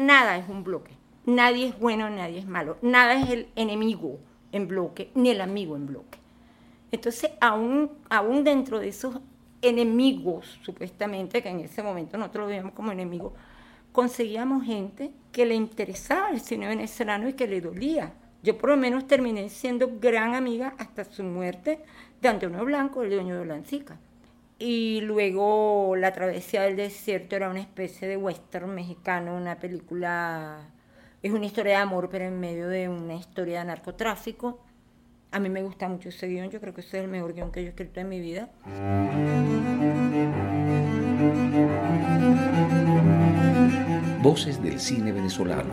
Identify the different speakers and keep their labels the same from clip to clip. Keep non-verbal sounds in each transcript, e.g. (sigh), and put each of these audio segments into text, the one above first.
Speaker 1: nada es un bloque. Nadie es bueno, nadie es malo. Nada es el enemigo en bloque, ni el amigo en bloque. Entonces, aún, aún dentro de esos enemigos, supuestamente, que en ese momento nosotros lo veíamos como enemigos, conseguíamos gente que le interesaba el cine venezolano y que le dolía. Yo por lo menos terminé siendo gran amiga hasta su muerte de Antonio Blanco, el dueño de Lancica. Y luego La travesía del desierto era una especie de western mexicano, una película, es una historia de amor, pero en medio de una historia de narcotráfico. A mí me gusta mucho ese guion, yo creo que ese es el mejor guion que yo he escrito en mi vida.
Speaker 2: Voces del cine venezolano,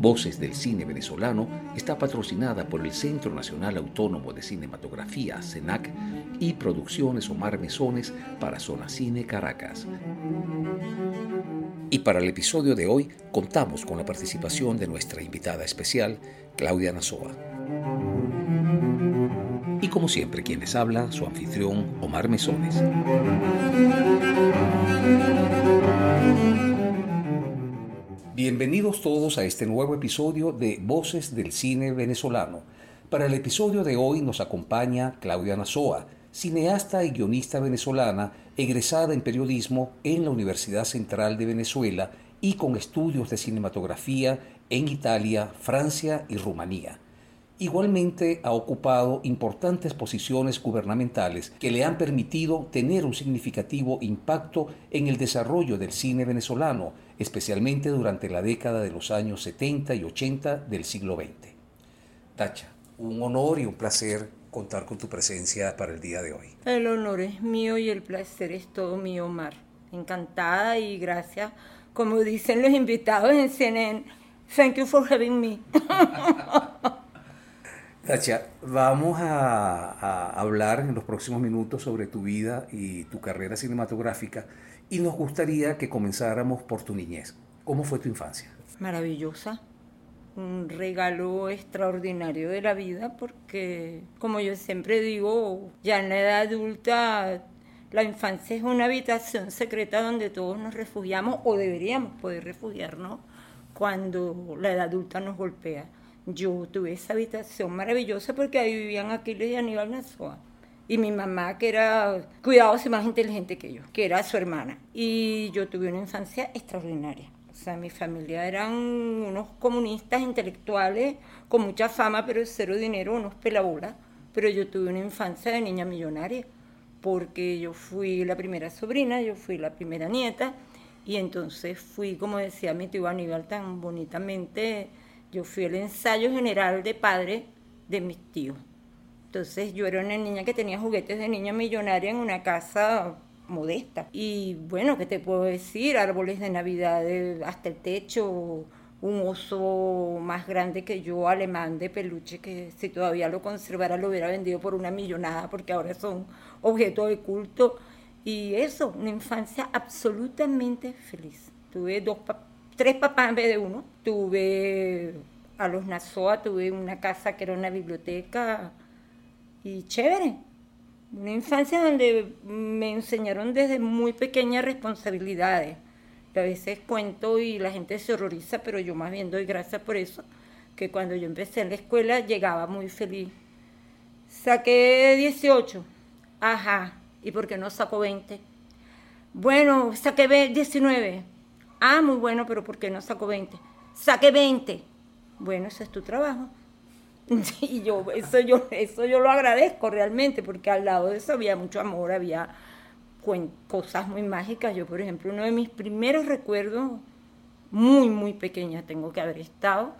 Speaker 2: Voces del Cine Venezolano está patrocinada por el Centro Nacional Autónomo de Cinematografía, CENAC, y Producciones Omar Mesones para Zona Cine Caracas. Y para el episodio de hoy contamos con la participación de nuestra invitada especial, Claudia Nazoa. Y como siempre, quienes habla, su anfitrión, Omar Mesones. Bienvenidos todos a este nuevo episodio de Voces del Cine Venezolano. Para el episodio de hoy nos acompaña Claudia Nazoa, cineasta y guionista venezolana, egresada en periodismo en la Universidad Central de Venezuela y con estudios de cinematografía en Italia, Francia y Rumanía. Igualmente ha ocupado importantes posiciones gubernamentales que le han permitido tener un significativo impacto en el desarrollo del cine venezolano, especialmente durante la década de los años 70 y 80 del siglo XX. Tacha, un honor y un placer contar con tu presencia para el día de hoy.
Speaker 1: El honor es mío y el placer es todo mío, Omar. Encantada y gracias. Como dicen los invitados en CNN, thank you for having me. (laughs)
Speaker 2: Tacha, vamos a, a, hablar en los próximos minutos sobre tu vida y tu carrera cinematográfica y nos gustaría que comenzáramos por tu niñez. ¿Cómo fue tu infancia?
Speaker 1: Maravillosa un regalo extraordinario de la vida porque, como yo siempre digo, ya en la edad adulta la infancia es una habitación secreta donde todos nos refugiamos o deberíamos poder refugiarnos cuando la edad adulta nos golpea. Yo tuve esa habitación maravillosa porque ahí vivían Aquiles y Aníbal Nazoa. Y mi mamá, que era, cuidados y más inteligente que yo, que era su hermana. Y yo tuve una infancia extraordinaria o sea, mi familia eran unos comunistas intelectuales con mucha fama, pero cero dinero, unos pelabolas. Pero yo tuve una infancia de niña millonaria, porque yo fui la primera sobrina, yo fui la primera nieta, y entonces fui, como decía mi tío Aníbal tan bonitamente, yo fui el ensayo general de padre de mis tíos. Entonces yo era una niña que tenía juguetes de niña millonaria en una casa modesta. Y bueno, ¿qué te puedo decir? Árboles de Navidad hasta el techo, un oso más grande que yo, alemán de peluche, que si todavía lo conservara lo hubiera vendido por una millonada, porque ahora son objetos de culto. Y eso, una infancia absolutamente feliz. Tuve dos, tres papás en vez de uno. Tuve a los Nazoa, tuve una casa que era una biblioteca y chévere una infancia donde me enseñaron desde muy pequeñas responsabilidades. A veces cuento y la gente se horroriza, pero yo más bien doy gracias por eso, que cuando yo empecé en la escuela llegaba muy feliz. Saqué 18. Ajá. ¿Y por qué no saco 20? Bueno, saqué 19. Ah, muy bueno, pero ¿por qué no saco 20? Saqué 20. Bueno, ese es tu trabajo. (laughs) Y yo, eso yo, eso yo lo agradezco realmente, porque al lado de eso había mucho amor, había cosas muy mágicas. Yo, por ejemplo, uno de mis primeros recuerdos, muy, muy pequeña tengo que haber estado,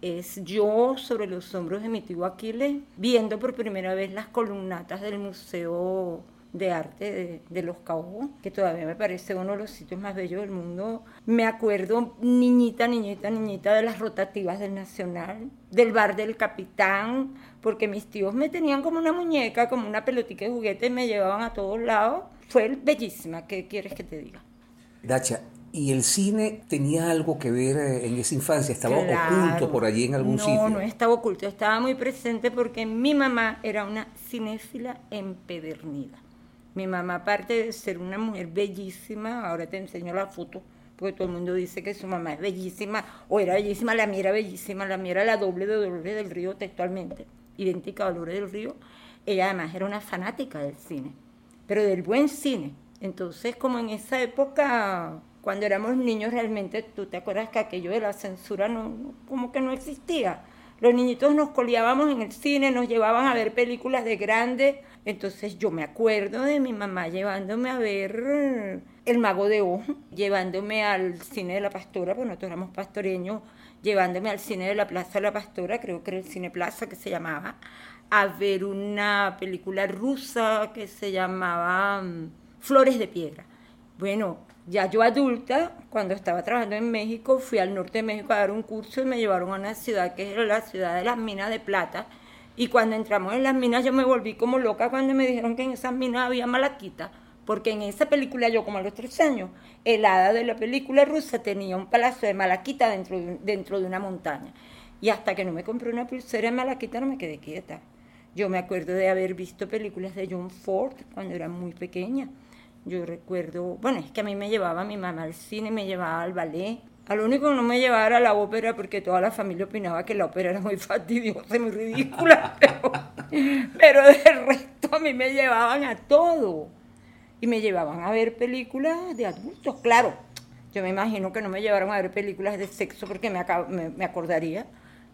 Speaker 1: es yo sobre los hombros de mi tío Aquiles, viendo por primera vez las columnatas del Museo de arte de, Los Caobos, que todavía me parece uno de los sitios más bellos del mundo. Me acuerdo, niñita, niñita, niñita, de las rotativas del Nacional, del bar del Capitán, porque mis tíos me tenían como una muñeca, como una pelotica de juguete y me llevaban a todos lados. Fue bellísima, ¿qué quieres que te diga?
Speaker 2: Dacha, ¿Y el cine tenía algo que ver eh, en esa infancia? ¿Estaba oculto por allí en algún sitio?
Speaker 1: No, no estaba oculto, estaba muy presente porque mi mamá era una cinéfila empedernida. Mi mamá, aparte de ser una mujer bellísima, ahora te enseño la foto, porque todo el mundo dice que su mamá es bellísima, o era bellísima, la mía era bellísima, la mía era la doble de Dolores del Río textualmente, idéntica a Dolores del Río. Ella además era una fanática del cine, pero del buen cine. Entonces, como en esa época cuando éramos niños realmente, tú te acuerdas que aquello de la censura no, como que no existía. Los niñitos nos coleábamos en el cine, nos llevaban a ver películas de grandes. Entonces yo me acuerdo de mi mamá llevándome a ver El Mago de Ojo, llevándome al cine de la Pastora, porque nosotros éramos pastoreños, llevándome al cine de la Plaza de la Pastora, creo que era el Cine Plaza que se llamaba, a ver una película rusa que se llamaba mm, Flores de Piedra. Bueno, ya yo adulta, cuando estaba trabajando en México, fui al norte de México a dar un curso y me llevaron a una ciudad que es la ciudad de las minas de plata. Y cuando entramos en las minas yo me volví como loca cuando me dijeron que en esas minas había malaquita, porque en esa película yo como a los tres años, el hada de la película rusa tenía un palacio de malaquita dentro de, dentro de una montaña. Y hasta que no me compré una pulsera de malaquita no me quedé quieta. Yo me acuerdo de haber visto películas de John Ford cuando era muy pequeña yo recuerdo, bueno, es que a mí me llevaba mi mamá al cine, me llevaba al ballet. A lo único que no me llevaba era la ópera porque toda la familia opinaba que la ópera era muy fastidiosa y muy ridícula, (laughs) pero, pero de resto a mí me llevaban a todo. Y me llevaban a ver películas de adultos, claro. Yo me imagino que no me llevaron a ver películas de sexo porque me, me, me acordaría,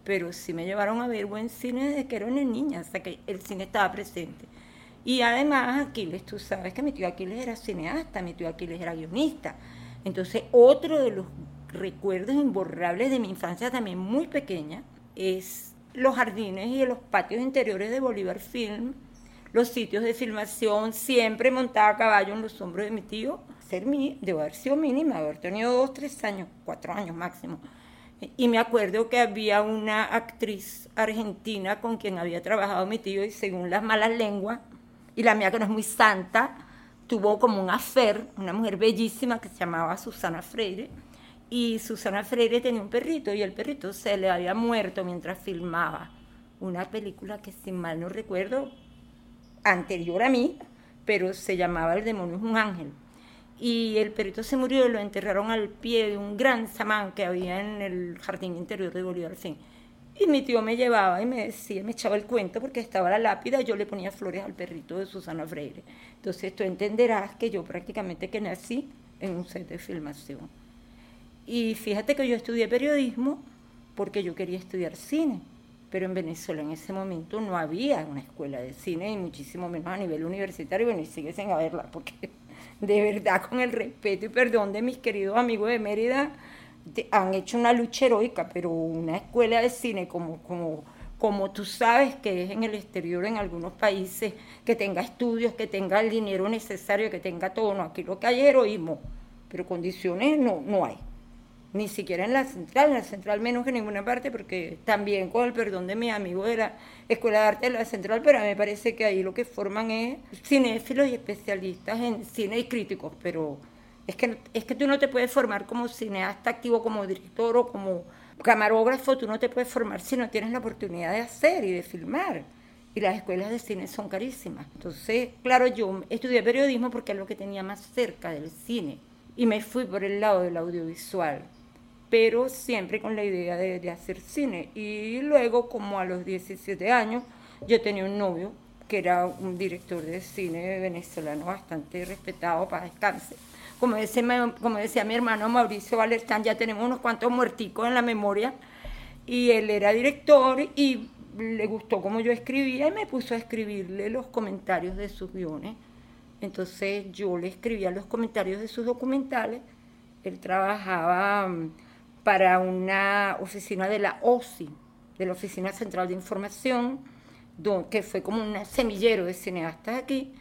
Speaker 1: pero sí me llevaron a ver buen cine desde que era una niña, hasta que el cine estaba presente. Y además Aquiles, tú sabes que mi tío Aquiles era cineasta, mi tío Aquiles era guionista. Entonces, otro de los recuerdos imborrables de mi infancia también muy pequeña es los jardines y los patios interiores de Bolívar Film, los sitios de filmación, siempre montada a caballo en los hombros de mi tío. Ser mi, debo haber sido mínima, haber tenido dos, tres años, cuatro años máximo. Y me acuerdo que había una actriz argentina con quien había trabajado mi tío y según las malas lenguas, y la mía que no es muy santa, tuvo como un afer, una mujer bellísima que se llamaba Susana Freire, y Susana Freire tenía un perrito y el perrito se le había muerto mientras filmaba una película que sin mal no recuerdo, anterior a mí, pero se llamaba El demonio es un ángel. Y el perrito se murió y lo enterraron al pie de un gran samán que había en el jardín interior de Bolívar. Fin. Y mi tío me llevaba y me decía, me echaba el cuento porque estaba la lápida, yo le ponía flores al perrito de Susana Freire. Entonces tú entenderás que yo prácticamente que nací en un set de filmación. Y fíjate que yo estudié periodismo porque yo quería estudiar cine, pero en Venezuela en ese momento no había una escuela de cine y muchísimo menos a nivel universitario, bueno, y sigue sin haberla, porque (laughs) de verdad con el respeto y perdón de mis queridos amigos de Mérida, han hecho una lucha heroica, pero una escuela de cine como, como, como tú sabes que es en el exterior en algunos países, que tenga estudios, que tenga el dinero necesario, que tenga todo, no, aquí lo que hay es heroísmo, pero condiciones no, no hay. Ni siquiera en la central, en la central menos que en ninguna parte, porque también con el perdón de mi amigo de la Escuela de Arte de la Central, pero me parece que ahí lo que forman es cinéfilos y especialistas en cine y críticos, pero es que, es que tú no te puedes formar como cineasta activo, como director o como camarógrafo, tú no te puedes formar si no tienes la oportunidad de hacer y de filmar. Y las escuelas de cine son carísimas. Entonces, claro, yo estudié periodismo porque es lo que tenía más cerca del cine. Y me fui por el lado del audiovisual, pero siempre con la idea de, de hacer cine. Y luego, como a los 17 años, yo tenía un novio que era un director de cine venezolano bastante respetado para descanse como decía, como decía mi hermano Mauricio Valertán, ya tenemos unos cuantos muerticos en la memoria, y él era director y le gustó como yo escribía y me puso a escribirle los comentarios de sus guiones. Entonces yo le escribía los comentarios de sus documentales. Él trabajaba mm, para una oficina de la OSI, de la Oficina Central de Información, que fue como un semillero de cineastas aquí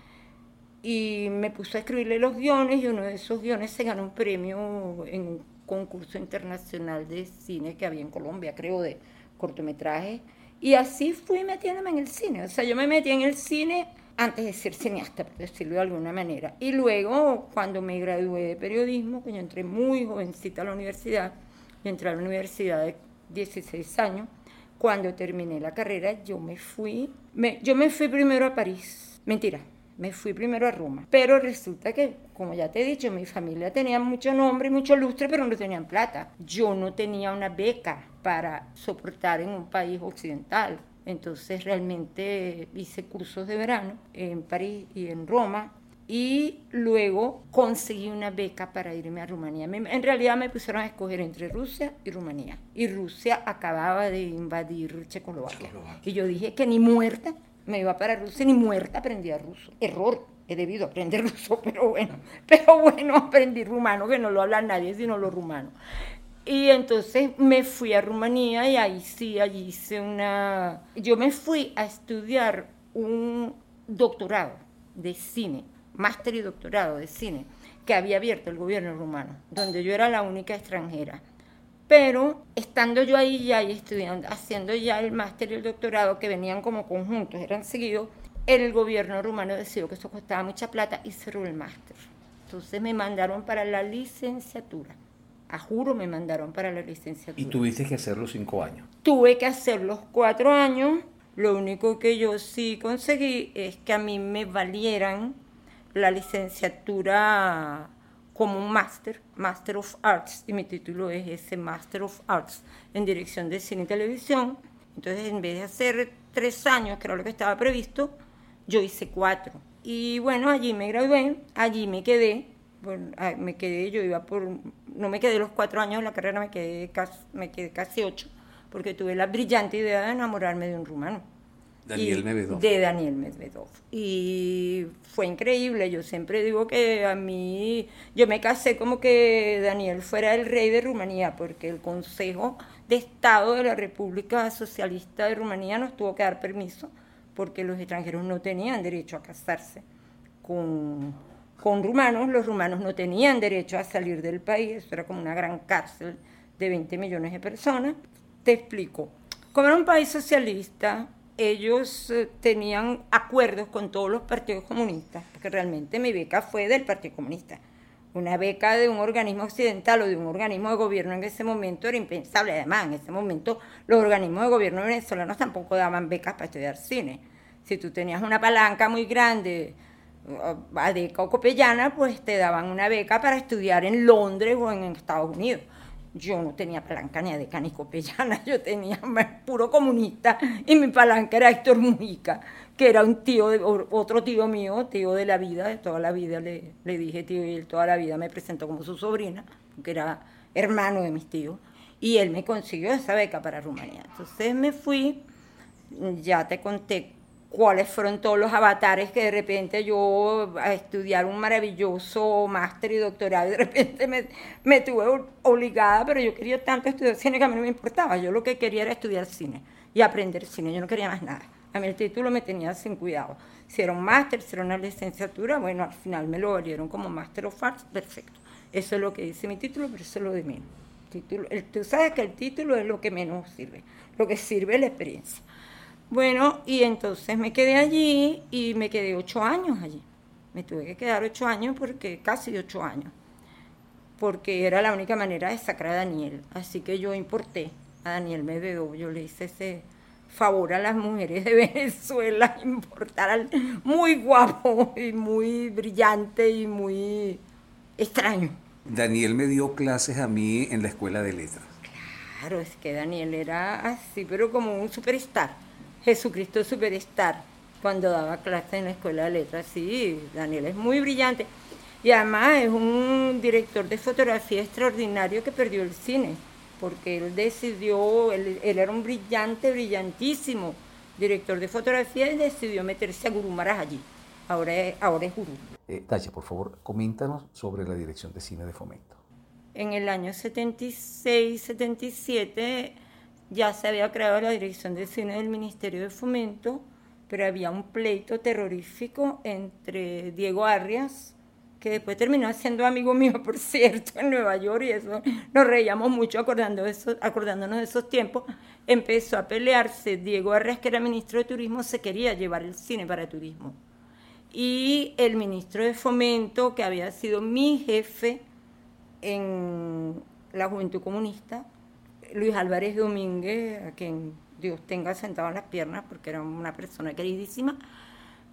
Speaker 1: y me puso a escribirle los guiones y uno de esos guiones se ganó un premio en un concurso internacional de cine que había en Colombia, creo, de cortometraje. Y así fui metiéndome en el cine. O sea, yo me metí en el cine antes de ser cineasta, por decirlo de alguna manera. Y luego, cuando me gradué de periodismo, que yo entré muy jovencita a la universidad, yo entré a la universidad de 16 años, cuando terminé la carrera, yo me fui, me, yo me fui primero a París, mentira, me fui primero a Roma, pero resulta que, como ya te he dicho, mi familia tenía mucho nombre y mucho lustre, pero no tenían plata. Yo no tenía una beca para soportar en un país occidental. Entonces realmente hice cursos de verano en París y en Roma y luego conseguí una beca para irme a Rumanía. En realidad me pusieron a escoger entre Rusia y Rumanía. Y Rusia acababa de invadir Checoslovaquia. Y yo dije que ni muerta me iba para Rusia, ni muerta aprendía ruso. Error, he debido aprender (laughs) ruso, pero bueno, pero bueno, aprendí rumano, que no lo habla nadie sino los rumanos. Y entonces me fui a Rumanía y ahí sí, allí hice una... Yo me fui a estudiar un doctorado de cine, máster y doctorado de cine, que había abierto el gobierno rumano, donde yo era la única extranjera. Pero estando yo ahí ya y estudiando, haciendo ya el máster y el doctorado, que venían como conjuntos, eran seguidos, el gobierno rumano decidió que eso costaba mucha plata y cerró el máster. Entonces me mandaron para la licenciatura a juro me mandaron para la licenciatura.
Speaker 2: ¿Y tuviste que hacer los cinco años?
Speaker 1: Tuve que hacer los cuatro años. Lo único que yo sí conseguí es que a mí me valieran la licenciatura como un máster, Master of Arts, y mi título es ese Master of Arts en Dirección de Cine y Televisión. Entonces, en vez de hacer tres años, que era lo que estaba previsto, yo hice cuatro. Y bueno, allí me gradué, allí me quedé, Ah, me quedé, yo iba por, no me quedé los cuatro años de la carrera, me quedé casi, me quedé casi ocho, porque tuve la brillante idea de enamorarme de un rumano.
Speaker 2: Daniel Medvedov.
Speaker 1: De Daniel Medvedov. Y fue increíble. Yo siempre digo que a mí, yo me casé como que Daniel fuera el rey de Rumanía, porque el Consejo de Estado de la República Socialista de Rumanía nos tuvo que dar permiso, porque los extranjeros no tenían derecho a casarse con con rumanos, los rumanos no tenían derecho a salir del país, era como una gran cárcel de 20 millones de personas. Te explico. Como era un país socialista, ellos eh, tenían acuerdos con todos los partidos comunistas, porque realmente mi beca fue del Partido Comunista. Una beca de un organismo occidental o de un organismo de gobierno en ese momento era impensable. Además, en ese momento los organismos de gobierno venezolanos tampoco daban becas para estudiar cine. Si tú tenías una palanca muy grande de Copellana, pues te daban una beca para estudiar en Londres o en Estados Unidos. Yo no tenía palanca ni de ni Copellana, (laughs) yo tenía puro comunista y mi palanca era Héctor Mujica, que era un tío, de, otro tío mío, tío de la vida, de toda la vida le, le dije tío y él toda la vida me presentó como su sobrina, que era hermano de mis tíos, y él me consiguió esa beca para Rumanía. Entonces me fui, ya te conté cuáles fueron todos los avatares que de repente yo a estudiar un maravilloso máster y doctorado, de repente me, me tuve obligada, pero yo quería tanto estudiar cine que a mí no me importaba, yo lo que quería era estudiar cine y aprender cine, yo no quería más nada. A mí el título me tenía sin cuidado. Si era un máster, si era una licenciatura, bueno, al final me lo valieron como Master of Arts, perfecto. Eso es lo que dice mi título, pero eso es lo de menos. Título, tú sabes que el título es lo que menos sirve, lo que sirve es la experiencia. Bueno, y entonces me quedé allí y me quedé ocho años allí. Me tuve que quedar ocho años porque casi ocho años, porque era la única manera de sacar a Daniel. Así que yo importé a Daniel Medvedev, yo le hice ese favor a las mujeres de (laughs) Venezuela, importar al muy guapo y muy brillante y muy extraño.
Speaker 2: Daniel me dio clases a mí en la escuela de letras.
Speaker 1: Claro, es que Daniel era así, pero como un superstar Jesucristo Superstar cuando daba clase en la escuela de letras. Sí, Daniel es muy brillante. Y además es un director de fotografía extraordinario que perdió el cine, porque él decidió, él, era un brillante, brillantísimo director de fotografía y decidió meterse a Gurumaras allí. Ahora es, ahora es gurú.
Speaker 2: Eh, por favor, coméntanos sobre la dirección de cine de fomento.
Speaker 1: En el año 76, 77 ya se había creado la Dirección de Cine del Ministerio de Fomento, pero había un pleito terrorífico entre Diego Arias, que después terminó siendo amigo mío, por (laughs) cierto, en Nueva York, y eso nos reíamos mucho acordando acordándonos de esos tiempos. Empezó a pelearse. Diego Arias, que era ministro de Turismo, se quería llevar el cine para turismo. y el ministro de Fomento, que había sido mi jefe en la Juventud Comunista, Luis Álvarez Domínguez, a quien Dios tenga sentado en las piernas, porque era una persona queridísima,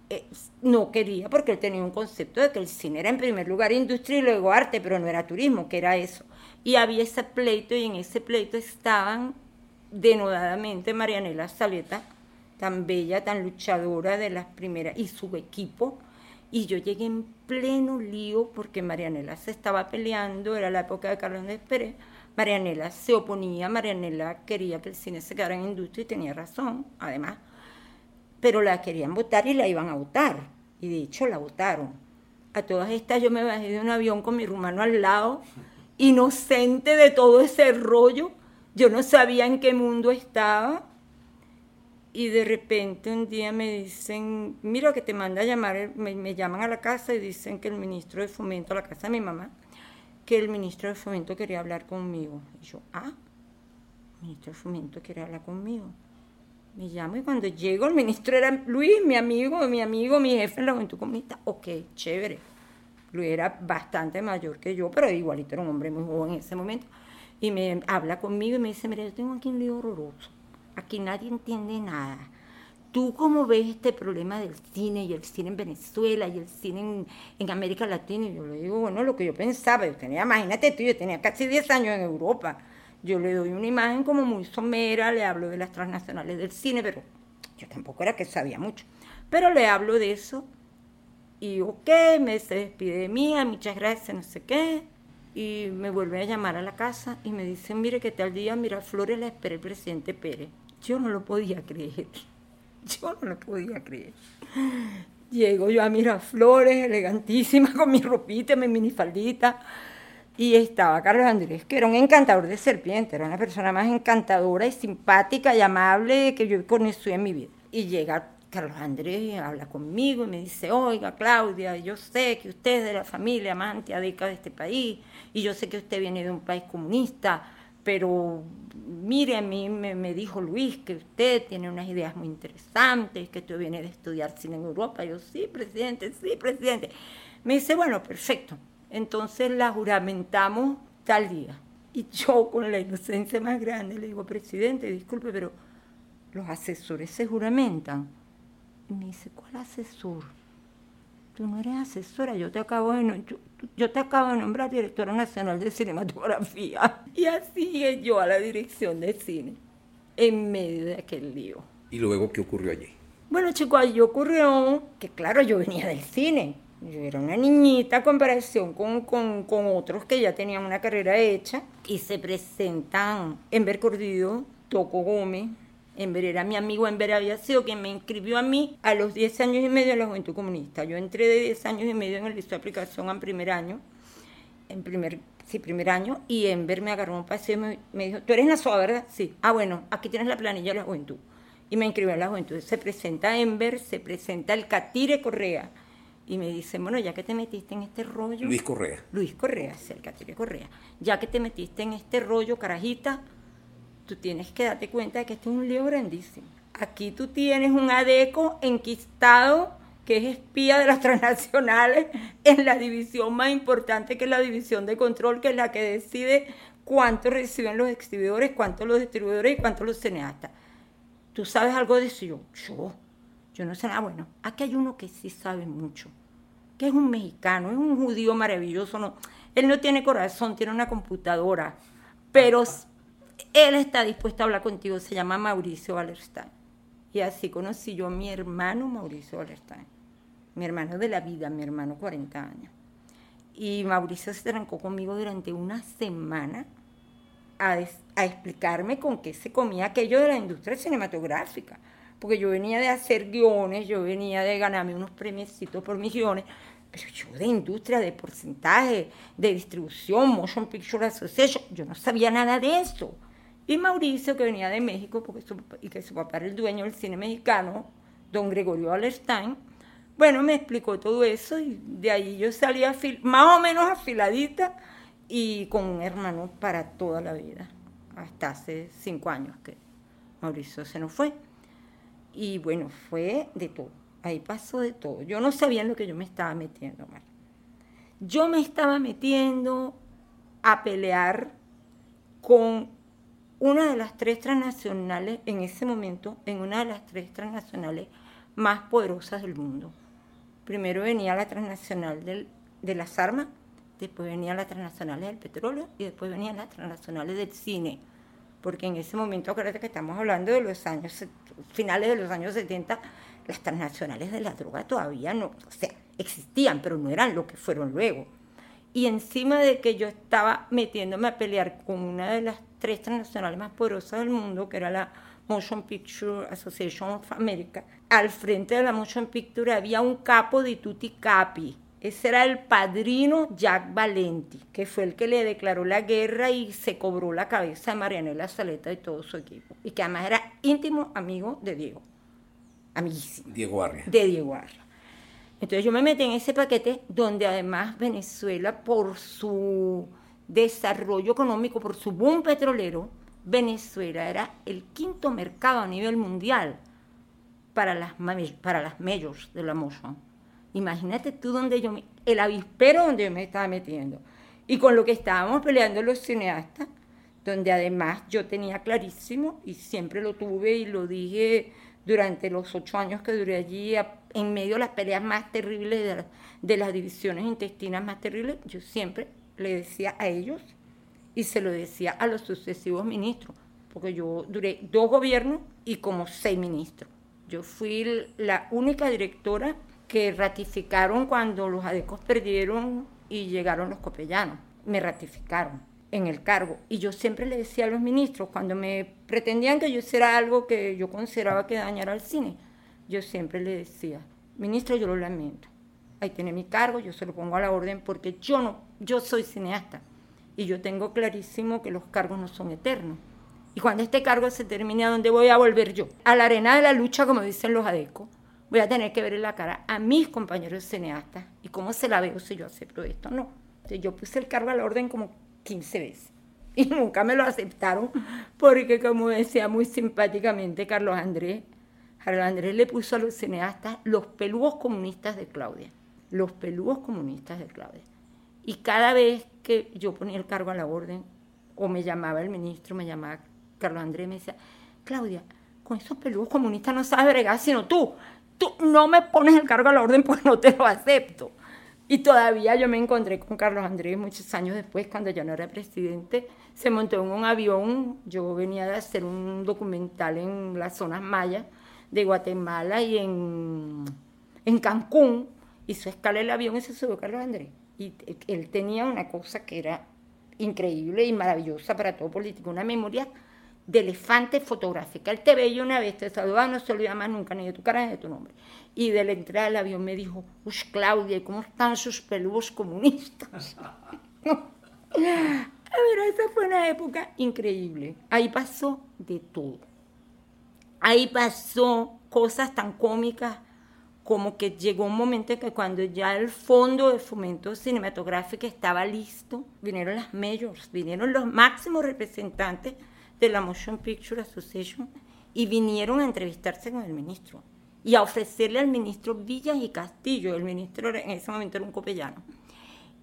Speaker 1: eh, no quería, porque él tenía un concepto de que el cine era en primer lugar industria y luego arte, pero no era turismo, que era eso. Y había ese pleito, y en ese pleito estaban denodadamente Marianela Saleta, tan bella, tan luchadora de las primeras, y su equipo. Y yo llegué en pleno lío porque Marianela se estaba peleando, era la época de Carlos Andrés Pérez. Marianela se oponía, Marianela quería que el cine se quedara en industria y tenía razón, además. Pero la querían votar y la iban a votar. Y de hecho la votaron. A todas estas yo me bajé de un avión con mi rumano al lado, inocente de todo ese rollo. Yo no sabía en qué mundo estaba y de repente un día me dicen, mira que te manda a llamar, me, llaman a la casa y dicen que el ministro de Fomento, a la casa de mi mamá, que el ministro de Fomento quería hablar conmigo. Y yo, ah, el ministro de Fomento quiere hablar conmigo. Me llamo y cuando llego el ministro era Luis, mi amigo, mi amigo, mi jefe en la Juventud Comunista. Ok, chévere. Luis era bastante mayor que yo, pero igualito era un hombre muy joven en ese momento. Y me habla conmigo y me dice, mira, yo tengo aquí un lío horroroso aquí nadie entiende nada. ¿Tú cómo ves este problema del cine y el cine en Venezuela y el cine en, América Latina? Y yo le digo, bueno, lo que yo pensaba, yo tenía, imagínate tú, yo tenía casi 10 años en Europa. Yo le doy una imagen como muy somera, le hablo de las transnacionales del cine, pero yo tampoco era que sabía mucho. Pero le hablo de eso y ok, me se despide de mí, muchas gracias, no sé qué. Y me vuelve a llamar a la casa y me dice, mire que tal día Flores la espera el presidente Pérez. Yo no lo podía creer. (laughs) Yo no lo podía creer. Llego yo a Miraflores, elegantísima, (laughs) con mi ropita, mi minifaldita. Y estaba Carlos Andrés, que era un encantador de serpiente, era una persona más encantadora y simpática y amable que yo conocí en mi vida. Y llega Carlos Andrés habla conmigo y me dice, oiga Claudia, yo sé que usted es de la familia más antiadica de este país y yo sé que usted viene de un país comunista, pero mire, a mí me, dijo Luis que usted tiene unas ideas muy interesantes, que usted viene de estudiar cine en Europa. Yo, sí, presidente, sí, presidente. Me dice, bueno, perfecto. Entonces la juramentamos tal día. Y yo, con la inocencia más grande, le digo, presidente, disculpe, pero los asesores se juramentan. Y me dice, ¿cuál asesor? Tú no eres asesora, yo te acabo de, yo te acabo de nombrar directora nacional de cinematografía. (laughs) Y así es yo a la dirección de cine, en medio de aquel lío.
Speaker 2: ¿Y luego qué ocurrió allí?
Speaker 1: Bueno, chicos, allí ocurrió que, claro, yo venía del cine. Yo era una niñita en comparación con, con, con otros que ya tenían una carrera hecha y se presentan Enver Cordido, Toco Gómez, Enver era mi amigo, Enver había sido quien me inscribió a mí a los 10 años y medio en la Juventud Comunista. Yo entré de 10 años y medio en el listo de aplicación en primer año, en primer, sí, primer año, y Enver me agarró un paseo y me, dijo, tú eres Nasoa, ¿verdad? Sí. Ah, bueno, aquí tienes la planilla de la Juventud. Y me inscribió en la Juventud. Se presenta Enver, se presenta el Catire Correa, y me dice, bueno, ya que te metiste en este rollo...
Speaker 2: Luis Correa.
Speaker 1: Luis Correa, sí, el Catire Correa. Ya que te metiste en este rollo, carajita tú tienes que darte cuenta de que este es un lío grandísimo. Aquí tú tienes un adeco enquistado que es espía de las (laughs) transnacionales en la división más importante que es la división de control, que es la que decide cuánto reciben los exhibidores, cuánto los distribuidores y cuánto los cineastas. ¿Tú sabes algo de eso? Yo, yo, yo no sé nada. Bueno, aquí hay uno que sí sabe mucho, que es un mexicano, es un judío maravilloso. No, él no tiene corazón, tiene una computadora, pero él está dispuesto a hablar contigo, se llama Mauricio Wallerstein. Y así conocí yo a mi hermano Mauricio Wallerstein, mi hermano de la vida, mi hermano 40 años. Y Mauricio se trancó conmigo durante una semana a, explicarme con qué se comía aquello de la industria cinematográfica. Porque yo venía de hacer guiones, yo venía de ganarme unos premiecitos por mis guiones, pero yo de industria, de porcentaje, de distribución, Motion Picture Association, yo no sabía nada de eso. Y Mauricio, que venía de México, porque y que su papá era el dueño del cine mexicano, don Gregorio Allerstein, bueno, me explicó todo eso y de ahí yo salía más o menos afiladita y con un hermano para toda la vida, hasta hace cinco años que Mauricio se nos fue. Y bueno, fue de todo. ahí pasó de todo. Yo no sabía en lo que yo me estaba metiendo, Mar. Yo me estaba metiendo a pelear con una de las tres transnacionales, en ese momento, en una de las tres transnacionales más poderosas del mundo. Primero venía la transnacional de las armas, después venían las transnacionales del petróleo y después venían las transnacionales del cine. Porque en ese momento, acuérdate que estamos hablando de los años, finales de los años 70, las transnacionales de la droga todavía no, o sea, existían, pero no eran lo que fueron luego. Y encima de que yo estaba metiéndome a pelear con una de las tres transnacionales más poderosas del mundo, que era la Motion Picture Association of America, al frente de la Motion Picture había un capo de Tutti Capi. Ese era el padrino Jack Valenti, que fue el que le declaró la guerra y se cobró la cabeza de Marianela Saleta y todo su equipo. Y que además era íntimo amigo de Diego. Amiguísimo.
Speaker 2: Diego Arria.
Speaker 1: De Diego Arria. Entonces yo me metí en ese paquete donde además Venezuela, por su desarrollo económico, por su boom petrolero, Venezuela era el quinto mercado a nivel mundial para las, para las majors de la motion. Imagínate tú donde yo me, el avispero donde yo me estaba metiendo. Y con lo que estábamos peleando los cineastas, donde además yo tenía clarísimo, y siempre lo tuve y lo dije durante los ocho años que duré allí, en medio de las peleas más terribles, de, las divisiones intestinas más terribles, yo siempre le decía a ellos y se lo decía a los sucesivos ministros, porque yo duré dos gobiernos y como seis ministros. Yo fui la única directora que ratificaron cuando los adecos perdieron y llegaron los copellanos. Me ratificaron en el cargo. Y yo siempre le decía a los ministros, cuando me pretendían que yo hiciera algo que yo consideraba que dañara al cine, yo siempre le decía, ministro, yo lo lamento. Ahí tiene mi cargo, yo se lo pongo a la orden porque yo no, yo soy cineasta y yo tengo clarísimo que los cargos no son eternos. Y cuando este cargo se termine, ¿a dónde voy a volver yo? A la arena de la lucha, como dicen los adecos. Voy a tener que ver en la cara a mis compañeros cineastas y cómo se la veo si yo acepto esto no. Yo puse el cargo a la orden como 15 veces. Y (laughs) nunca me lo aceptaron porque, como decía muy simpáticamente Carlos Andrés, Carlos Andrés le puso a los cineastas los peludos comunistas de Claudia. Los peludos comunistas de Claudia. Y cada vez que yo ponía el cargo a la orden, o me llamaba el ministro, me llamaba Carlos Andrés, me decía, Claudia, con esos peludos comunistas no sabes bregar, sino tú. Tú no me pones el cargo a la orden porque no te lo acepto. Y todavía yo me encontré con Carlos Andrés muchos años después, cuando ya no era presidente. Se montó en un avión. Yo venía de hacer un documental en las zonas mayas de Guatemala y en, en Cancún. Hizo escala el avión y se subió Carlos Andrés. Y él tenía una cosa que era increíble y maravillosa para todo político, una memoria de elefante fotográfica. Él te veía una vez, te saludaba, no se olvida más nunca ni de tu cara ni de tu nombre y de la entrada del avión me dijo, pues Claudia, ¿cómo están sus peludos comunistas? (laughs) A ver, esa fue una época increíble. Ahí pasó de todo. Ahí pasó cosas tan cómicas como que llegó un momento en que cuando ya el fondo de fomento cinematográfico estaba listo, vinieron las mayors, vinieron los máximos representantes de la Motion Picture Association y vinieron a entrevistarse con el ministro y a ofrecerle al ministro Villas y Castillo, el ministro en ese momento era un copellano,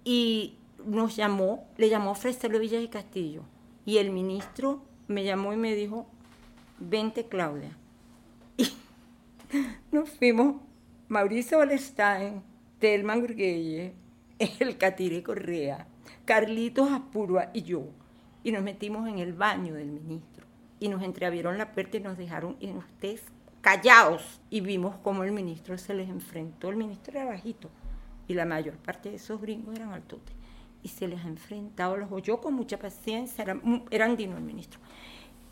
Speaker 1: y nos llamó, le llamó a ofrecerle Villas y Castillo, y el ministro me llamó y me dijo, vente Claudia. (laughs) Y nos fuimos Mauricio Valestein, Telman Gurgueye, (laughs) el Catire Correa, Carlitos Apurua y yo, y nos metimos en el baño del ministro, y nos entreabrieron la puerta y nos dejaron, y ustedes callados y vimos cómo el ministro se les enfrentó. El ministro era bajito y la mayor parte de esos gringos eran altotes. Y se les ha enfrentado, los oyó con mucha paciencia, era, era andino el ministro.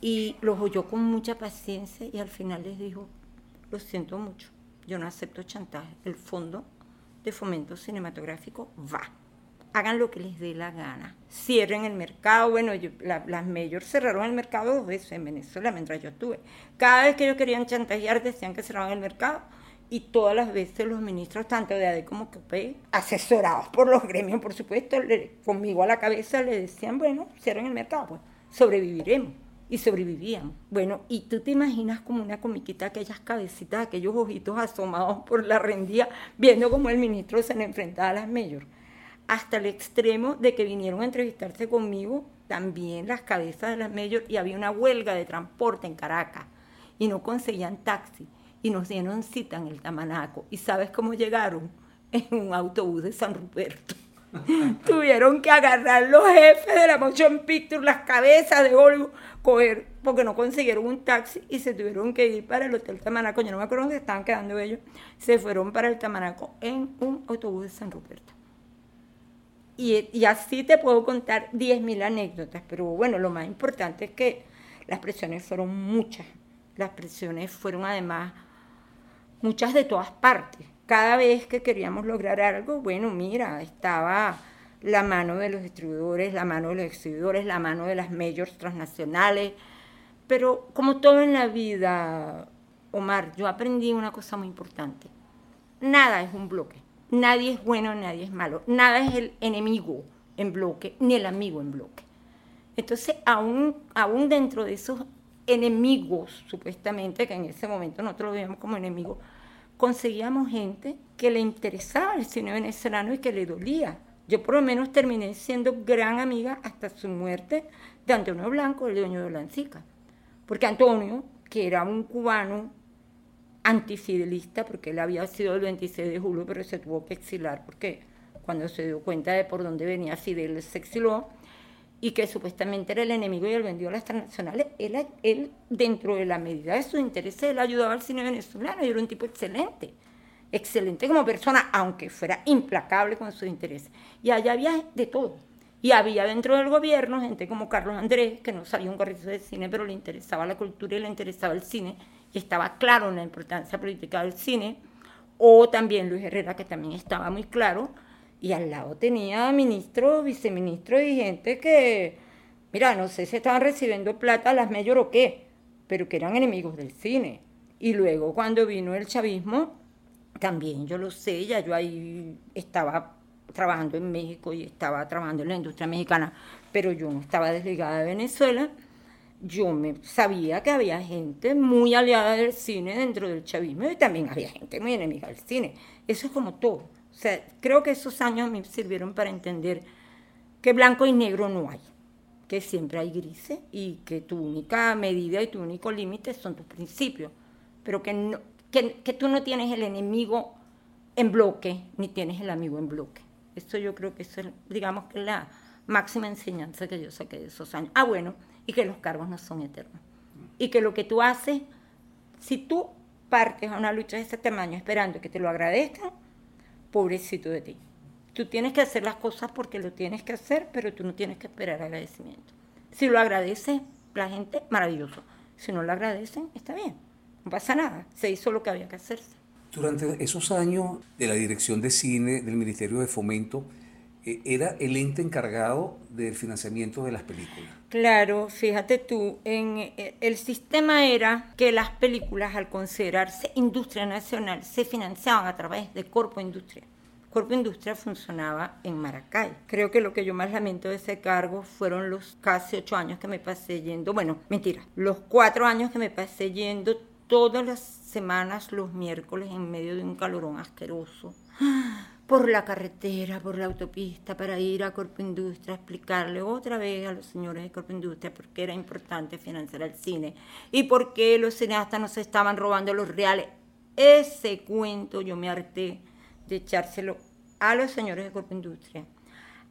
Speaker 1: Y los oyó con mucha paciencia y al final les dijo, lo siento mucho, yo no acepto chantaje, el fondo de fomento cinematográfico va hagan lo que les dé la gana. Cierren el mercado. Bueno, las mayores cerraron el mercado dos veces en Venezuela mientras yo estuve. Cada vez que ellos querían chantajear decían que cerraban el mercado y todas las veces los ministros, tanto de ADE como COPE, asesorados por los gremios, por supuesto, conmigo a la cabeza le decían, bueno, cierren el mercado, pues sobreviviremos. Y sobrevivían. Bueno, y tú te imaginas como una comiquita, aquellas cabecitas, aquellos ojitos asomados por la rendía, viendo cómo el ministro se le enfrentaba a las mayores. Hasta el extremo de que vinieron a entrevistarse conmigo también las cabezas de las mayores y había una huelga de transporte en Caracas y no conseguían taxi y nos dieron cita en el Tamanaco. ¿Y sabes cómo llegaron? En un autobús de San Ruperto. (laughs) Tuvieron que agarrar los jefes de la Motion Picture, las cabezas de Hollywood, coger, porque no consiguieron un taxi y se tuvieron que ir para el Hotel Tamanaco. Yo no me acuerdo dónde estaban quedando ellos. Se fueron para el Tamanaco en un autobús de San Ruperto. Y, y así te puedo contar 10.000 anécdotas, pero bueno, lo más importante es que las presiones fueron muchas. Las presiones fueron además muchas de todas partes cada vez que queríamos lograr algo, bueno, mira, estaba la mano de los distribuidores, la mano de los exhibidores, la mano de las majors transnacionales, pero como todo en la vida, Omar, yo aprendí una cosa muy importante. Nada es un bloque. Nadie es bueno, nadie es malo. Nada es el enemigo en bloque, ni el amigo en bloque. Entonces, aún, aún dentro de esos enemigos, supuestamente, que en ese momento nosotros lo veíamos como enemigos, conseguíamos gente que le interesaba el cine venezolano y que le dolía. Yo por lo menos terminé siendo gran amiga hasta su muerte de Antonio Blanco, el dueño de Lancica. Porque Antonio, que era un cubano antifidelista, porque él había sido el 26 de julio, pero se tuvo que exilar porque cuando se dio cuenta de por dónde venía Fidel se exiló, y que supuestamente era el enemigo y él vendió a las transnacionales, él, él, dentro de la medida de sus intereses, él ayudaba al cine venezolano y era un tipo excelente, excelente como persona, aunque fuera implacable con sus intereses. Y allá había de todo. Y había dentro del gobierno gente como Carlos Andrés, que no sabía un corrido de cine, pero le interesaba la cultura y le interesaba el cine, y estaba claro en la importancia política del cine, o también Luis Herrera, que también estaba muy claro, y al lado tenía ministros, viceministros y gente que, mira, no sé si estaban recibiendo plata a las mayores o qué, pero que eran enemigos del cine. Y luego cuando vino el chavismo, también yo lo sé, ya yo ahí estaba trabajando en México y estaba trabajando en la industria mexicana, pero yo no estaba desligada de Venezuela. Yo me sabía que había gente muy aliada del cine dentro del chavismo y también había gente muy enemiga del cine. Eso es como todo. O sea, creo que esos años me sirvieron para entender que blanco y negro no hay, que siempre hay grises y que tu única medida y tu único límite son tus principios, pero que, no, que, que tú no tienes el enemigo en bloque ni tienes el amigo en bloque. Esto yo creo que es, digamos, que la máxima enseñanza que yo saqué de esos años. Ah, bueno, y que los cargos no son eternos. Y que lo que tú haces, si tú partes a una lucha de ese tamaño esperando que te lo agradezcan, pobrecito de ti. Tú tienes que hacer las cosas porque lo tienes que hacer, pero tú no tienes que esperar agradecimiento. Si lo agradece la gente, maravilloso. Si no lo agradecen, está bien. No pasa nada. Se hizo lo que había que hacerse.
Speaker 2: Durante esos años de la dirección de cine del Ministerio de Fomento, era el ente encargado del financiamiento de las películas.
Speaker 1: Claro, fíjate tú, en, eh, el sistema era que las películas al considerarse industria nacional se financiaban a través de Corpo Industria. Corpo Industria funcionaba en Maracay. Creo que lo que yo más lamento de ese cargo fueron los casi ocho años que me pasé yendo, bueno, mentira, los cuatro años que me pasé yendo todas las semanas, los miércoles, en medio de un calorón asqueroso por la carretera, por la autopista, para ir a Corpo Industria, explicarle otra vez a los señores de Corpo Industria por qué era importante financiar el cine y por qué los cineastas no se estaban robando los reales. Ese cuento yo me harté de echárselo a los señores de Corpo Industria.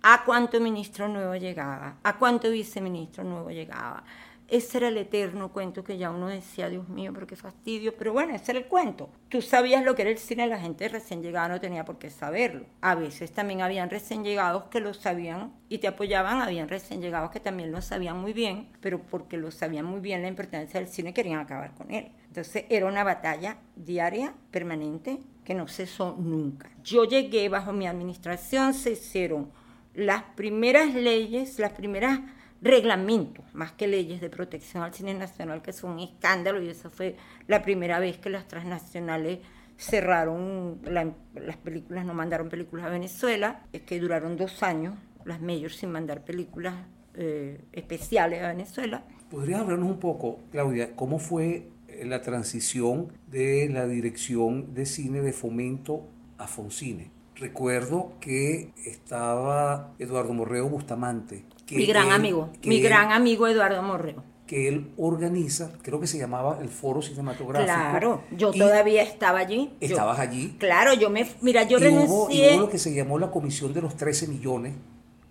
Speaker 1: A cuánto ministro nuevo llegaba, a cuánto viceministro nuevo llegaba, ese era el eterno cuento que ya uno decía, Dios mío, pero qué fastidio. Pero bueno, ese era el cuento. Tú sabías lo que era el cine, la gente recién llegada no tenía por qué saberlo. A veces también habían recién llegados que lo sabían y te apoyaban, habían recién llegados que también lo sabían muy bien, pero porque lo sabían muy bien la importancia del cine querían acabar con él. Entonces era una batalla diaria, permanente, que no cesó nunca. Yo llegué bajo mi administración, se hicieron las primeras leyes, las primeras reglamentos, más que leyes de protección al cine nacional, que son un escándalo, y esa fue la primera vez que las transnacionales cerraron las películas, no mandaron películas a Venezuela, es que duraron dos años, las mayores sin mandar películas eh, especiales a Venezuela,
Speaker 2: ¿Podrías hablarnos un poco, Claudia, cómo fue la transición de la dirección de cine de fomento a Foncine? Recuerdo que estaba Eduardo Morreo Bustamante.
Speaker 1: Mi gran amigo, mi gran amigo Eduardo Morreo.
Speaker 2: Que él organiza, creo que se llamaba el Foro Cinematográfico.
Speaker 1: Claro, yo todavía estaba allí.
Speaker 2: ¿Estabas allí?
Speaker 1: Claro, yo me, mira, yo
Speaker 2: y
Speaker 1: renuncié.
Speaker 2: Hubo, lo que se llamó la Comisión de los 13 millones.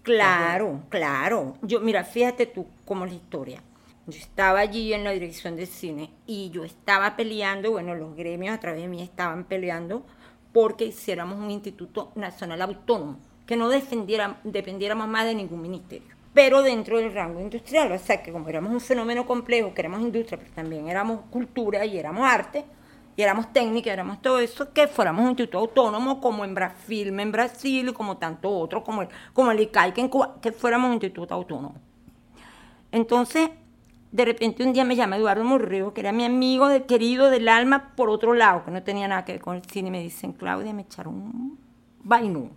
Speaker 1: Claro, claro. Yo, mira, fíjate tú cómo es la historia. Yo estaba allí en la dirección de cine y yo estaba peleando, bueno, los gremios a través de mí estaban peleando porque hiciéramos un instituto nacional autónomo, que no defendiera, dependiéramos más de ningún ministerio, pero dentro del rango industrial, o sea que como éramos un fenómeno complejo, que éramos industria, pero también éramos cultura y éramos arte, y éramos técnica, éramos todo eso, que fuéramos un instituto autónomo como en Brasil, en Brasil, y como tanto otro, como el, como el ICAI, que en Cuba, que fuéramos un instituto autónomo. Entonces, de repente un día me llama Eduardo Morreo, que era mi amigo querido del alma por otro lado, que no tenía nada que ver con el cine, y me dicen, Claudia, me echaron un vainú.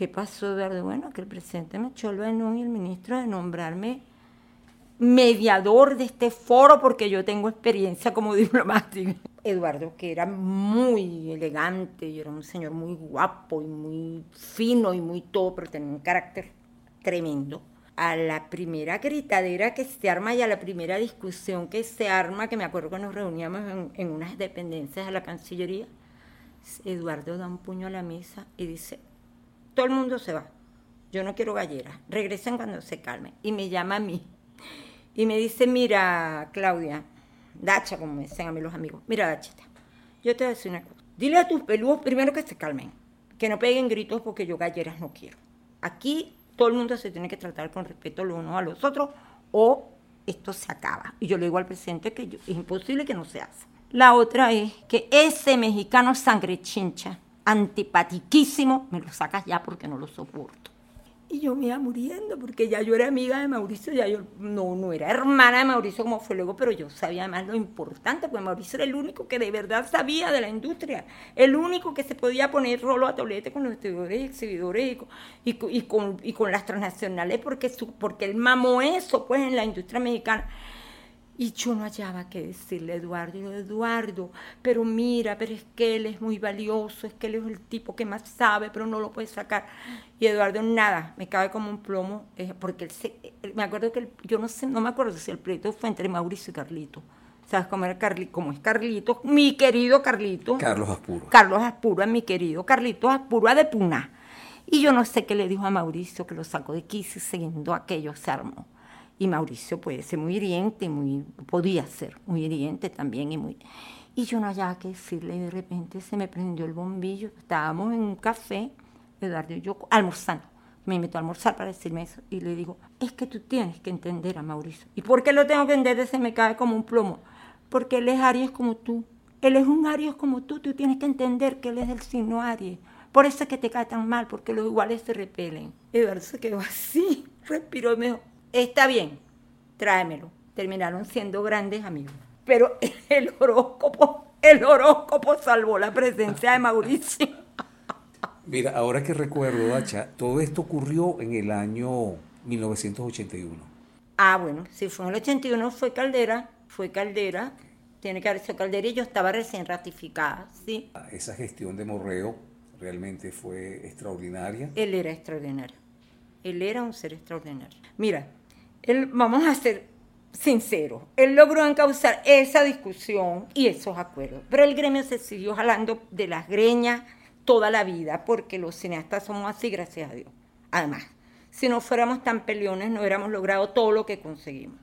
Speaker 1: ¿Qué pasó, Eduardo? Bueno, que el presidente me echó el vainú y el ministro de nombrarme mediador de este foro porque yo tengo experiencia como (laughs) diplomático. Eduardo, que era muy elegante y era un señor muy guapo y muy fino y muy todo, pero tenía un carácter tremendo a la primera gritadera que se arma y a la primera discusión que se arma, que me acuerdo que nos reuníamos en, unas dependencias de la Cancillería, Eduardo da un puño a la mesa y dice, todo el mundo se va, yo no quiero galleras, regresen cuando se calmen. Y me llama a mí y me dice, mira, Claudia, Dacha, como me dicen a mí los amigos, mira, Dachita, yo te voy a decir una cosa, dile a tus peludos primero que se calmen, que no peguen gritos porque yo galleras no quiero. Aquí todo el mundo se tiene que tratar con respeto los unos a los otros o esto se acaba. Y yo le digo al presidente que es imposible que no se haga. La otra es que ese mexicano sangre chincha, antipatiquísimo, me lo sacas ya porque no lo soporto. Y yo me iba muriendo porque ya yo era amiga de Mauricio, ya yo no, no era hermana de Mauricio como fue luego, pero yo sabía además lo importante, porque Mauricio era el único que de verdad sabía de la industria, el único que se podía poner rolo a tolete con los distribuidores y exhibidores y, y, con, y con las transnacionales, porque, su, porque él mamó eso pues en la industria mexicana. Y yo no hallaba qué decirle a Eduardo. Y yo, Eduardo, pero mira, pero es que él es muy valioso, es que él es el tipo que más sabe, pero no lo puede sacar. Y Eduardo, nada, me cae como un plomo, eh, porque él se, me acuerdo que yo no sé, no me acuerdo si el proyecto fue entre Mauricio y Carlito. ¿Sabes cómo, era Carlito? cómo es Carlito? Mi querido Carlito.
Speaker 2: Carlos Aspuro.
Speaker 1: Carlos Aspuro, mi querido Carlito Aspuro de Puna. Y yo no sé qué le dijo a Mauricio, que lo sacó de Kisi, siguiendo aquello se armó. Y Mauricio puede ser muy hiriente, muy, podía ser muy hiriente también y muy... Y yo no hallaba que decirle y de repente se me prendió el bombillo. Estábamos en un café, Eduardo y yo, almorzando. Me invitó a almorzar para decirme eso y le digo, es que tú tienes que entender a Mauricio. ¿Y por qué lo tengo que entender? Se me cae como un plomo. Porque él es Aries como tú. Él es un Aries como tú. Tú tienes que entender que él es del signo Aries. Por eso es que te cae tan mal, porque los iguales se repelen. Eduardo se quedó así, (laughs) respiró y me dijo, está bien, tráemelo. Terminaron siendo grandes amigos. Pero (laughs) el horóscopo, el horóscopo salvó la presencia de Mauricio.
Speaker 2: Mira, ahora que recuerdo, Dacha, todo esto ocurrió en el año 1981.
Speaker 1: Ah, bueno, si fue en el 81 fue Caldera, fue Caldera, tiene que haber sido Caldera y yo estaba recién ratificada, ¿sí?
Speaker 2: Esa gestión de Morreo realmente fue extraordinaria.
Speaker 1: Él era extraordinario, él era un ser extraordinario. Mira, vamos a ser sinceros, él logró encauzar esa discusión y esos acuerdos, pero el gremio se siguió jalando de las greñas toda la vida, porque los cineastas somos así, gracias a Dios. Además, si no fuéramos tan peleones, no hubiéramos logrado todo lo que conseguimos.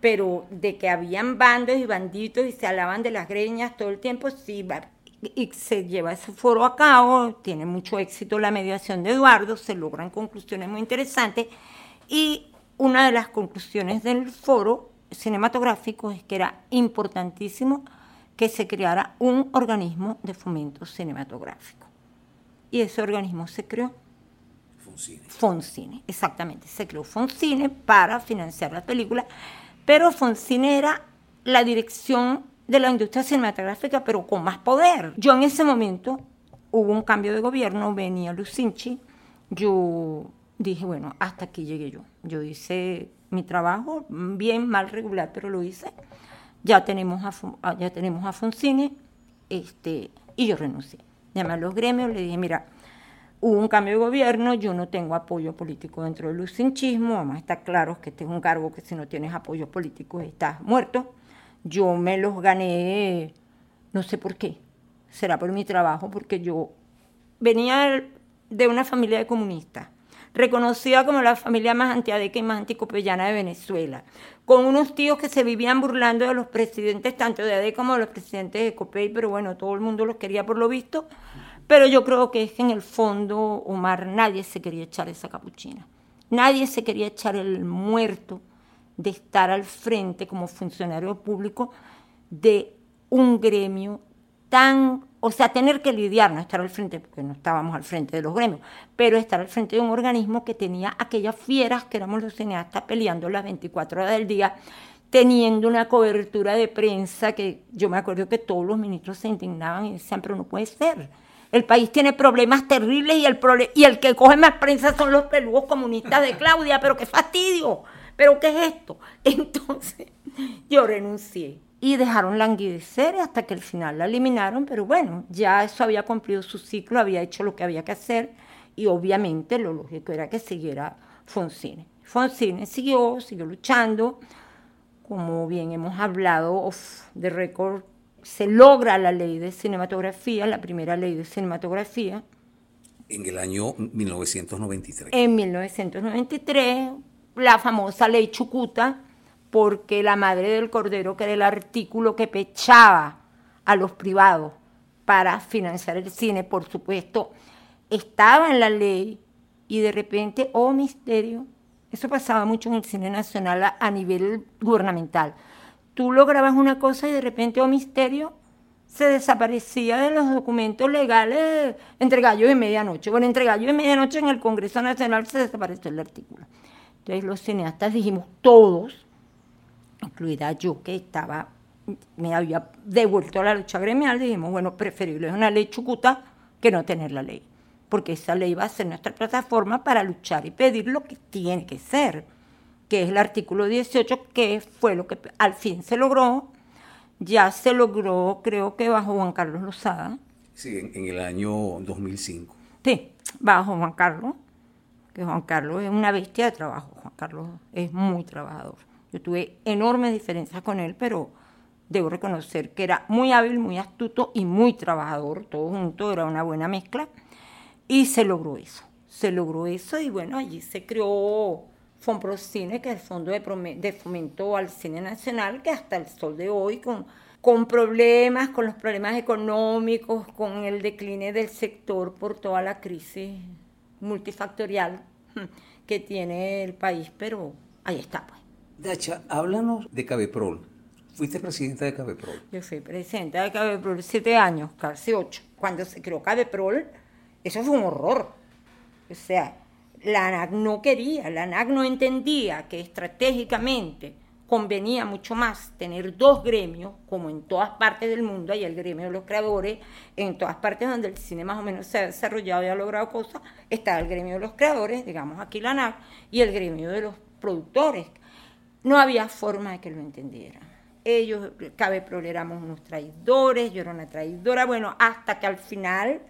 Speaker 1: Pero de que habían bandos y banditos y se alaban de las greñas todo el tiempo, sí, y se lleva ese foro a cabo, tiene mucho éxito la mediación de Eduardo, se logran conclusiones muy interesantes y una de las conclusiones del foro cinematográfico es que era importantísimo que se creara un organismo de fomento cinematográfico. Y ese organismo se creó.
Speaker 2: Foncine.
Speaker 1: Foncine, exactamente. Se creó Foncine para financiar la película, pero Foncine era la dirección de la industria cinematográfica, pero con más poder. Yo en ese momento hubo un cambio de gobierno, venía Lucinchi, yo dije, bueno, hasta aquí llegué yo. Yo hice mi trabajo, bien, mal, regular, pero lo hice. Ya tenemos a, ya tenemos a Foncine, este, y yo renuncié. Llamé a los gremios, le dije, mira, hubo un cambio de gobierno, yo no tengo apoyo político dentro del lucinchismo, vamos a estar claros que este es un cargo que si no tienes apoyo político estás muerto. Yo me los gané, no sé por qué, será por mi trabajo, porque yo venía de una familia de comunistas, reconocida como la familia más antiadeca y más anticopellana de Venezuela, con unos tíos que se vivían burlando de los presidentes, tanto de ADE como de los presidentes de COPEI, pero bueno, todo el mundo los quería por lo visto. Pero yo creo que es que en el fondo, Omar, nadie se quería echar esa capuchina. Nadie se quería echar el muerto de estar al frente como funcionario público de un gremio tan, o sea, tener que lidiar, no estar al frente, porque no estábamos al frente de los gremios, pero estar al frente de un organismo que tenía aquellas fieras que éramos los cineastas peleando las 24 horas del día, teniendo una cobertura de prensa que yo me acuerdo que todos los ministros se indignaban y decían, pero no puede ser el país tiene problemas terribles y el, y el que coge más prensa son los peludos comunistas de Claudia, pero qué fastidio, pero qué es esto. (laughs) Entonces yo renuncié y dejaron languidecer hasta que al final la eliminaron, pero bueno, ya eso había cumplido su ciclo, había hecho lo que había que hacer y obviamente lo lógico era que siguiera Foncine. Foncine siguió, siguió luchando, como bien hemos hablado de récord se logra la ley de cinematografía, la primera ley de cinematografía.
Speaker 2: En el año 1993.
Speaker 1: En 1993, la famosa ley Chucuta, porque la madre del cordero, que era el artículo que pechaba a los privados para financiar el cine, por supuesto, estaba en la ley y de repente, oh misterio, eso pasaba mucho en el cine nacional a nivel gubernamental tú lograbas una cosa y de repente, oh misterio, se desaparecía de los documentos legales entre gallo y medianoche. Bueno, entre gallo y medianoche en el Congreso Nacional se desapareció el artículo. Entonces los cineastas dijimos, todos, incluida yo que estaba, me había devuelto la lucha gremial, dijimos, bueno, preferible es una ley chucuta que no tener la ley, porque esa ley va a ser nuestra plataforma para luchar y pedir lo que tiene que ser que es el artículo 18, que fue lo que al fin se logró. Ya se logró, creo que bajo Juan Carlos Lozada.
Speaker 2: Sí, en, el año 2005.
Speaker 1: Sí, bajo Juan Carlos, que Juan Carlos es una bestia de trabajo. Juan Carlos es muy trabajador. Yo tuve enormes diferencias con él, pero debo reconocer que era muy hábil, muy astuto y muy trabajador. Todo junto era una buena mezcla. Y se logró eso. Se logró eso y bueno, allí se creó Fonprocine, que es el Fondo de, Fomento al Cine Nacional, que hasta el sol de hoy, con, con problemas, con los problemas económicos, con el decline del sector por toda la crisis multifactorial que tiene el país, pero ahí está, pues.
Speaker 2: Dacha, háblanos de Cabeprol. ¿Fuiste presidenta de Cabeprol?
Speaker 1: Yo fui presidenta de Cabeprol siete años, casi ocho. Cuando se creó Cabeprol, eso fue un horror. O sea, la ANAC no quería, la ANAC no entendía que estratégicamente convenía mucho más tener dos gremios, como en todas partes del mundo, hay el gremio de los creadores, en todas partes donde el cine más o menos se ha desarrollado y ha logrado cosas, está el gremio de los creadores, digamos aquí la ANAC, y el gremio de los productores. No había forma de que lo entendieran. Ellos, cabe éramos unos traidores, yo era una traidora, bueno, hasta que al final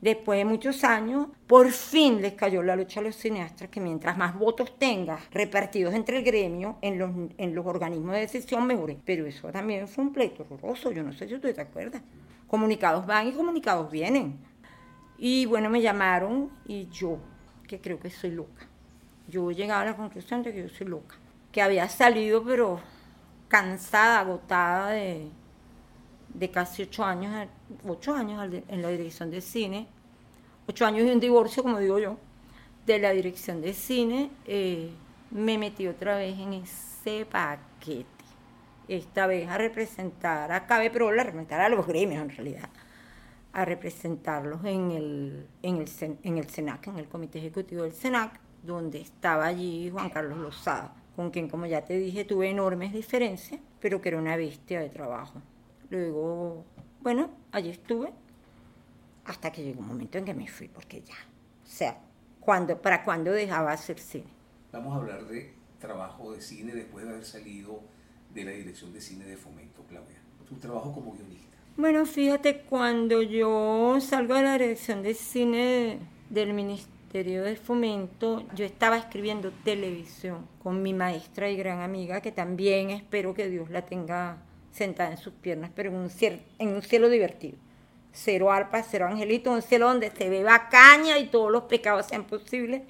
Speaker 1: después de muchos años, por fin les cayó la lucha a los cineastas que mientras más votos tengas repartidos entre el gremio en los, en los organismos de decisión, mejor. Pero eso también fue un pleito horroroso, yo no sé si tú te acuerdas. Comunicados van y comunicados vienen. Y bueno, me llamaron y yo, que creo que soy loca, yo llegaba a la conclusión de que yo soy loca, que había salido pero cansada, agotada de, de casi ocho años, ocho años en la dirección de cine, ocho años y un divorcio, como digo yo, de la dirección de cine, eh, me metí otra vez en ese paquete. Esta vez a representar a Cabe Pro, a representar a los gremios en realidad, a representarlos en el, en el, en el SENAC, en el Comité Ejecutivo del SENAC, donde estaba allí Juan Carlos Lozada, con quien, como ya te dije, tuve enormes diferencias, pero que era una bestia de trabajo. Luego, bueno, allí estuve hasta que llegó un momento en que me fui, porque ya, o sea, cuando, ¿para cuándo dejaba hacer cine?
Speaker 2: Vamos a hablar de trabajo de cine después de haber salido de la dirección de cine de Fomento, Claudia? Tu trabajo como guionista.
Speaker 1: Bueno, fíjate, cuando yo salgo de la dirección de cine del Ministerio de Fomento, yo estaba escribiendo televisión con mi maestra y gran amiga, que también espero que Dios la tenga sentada en sus piernas, pero en un cielo, en un cielo divertido. Cero arpa, cero angelito, un cielo donde se beba caña y todos los pecados sean posibles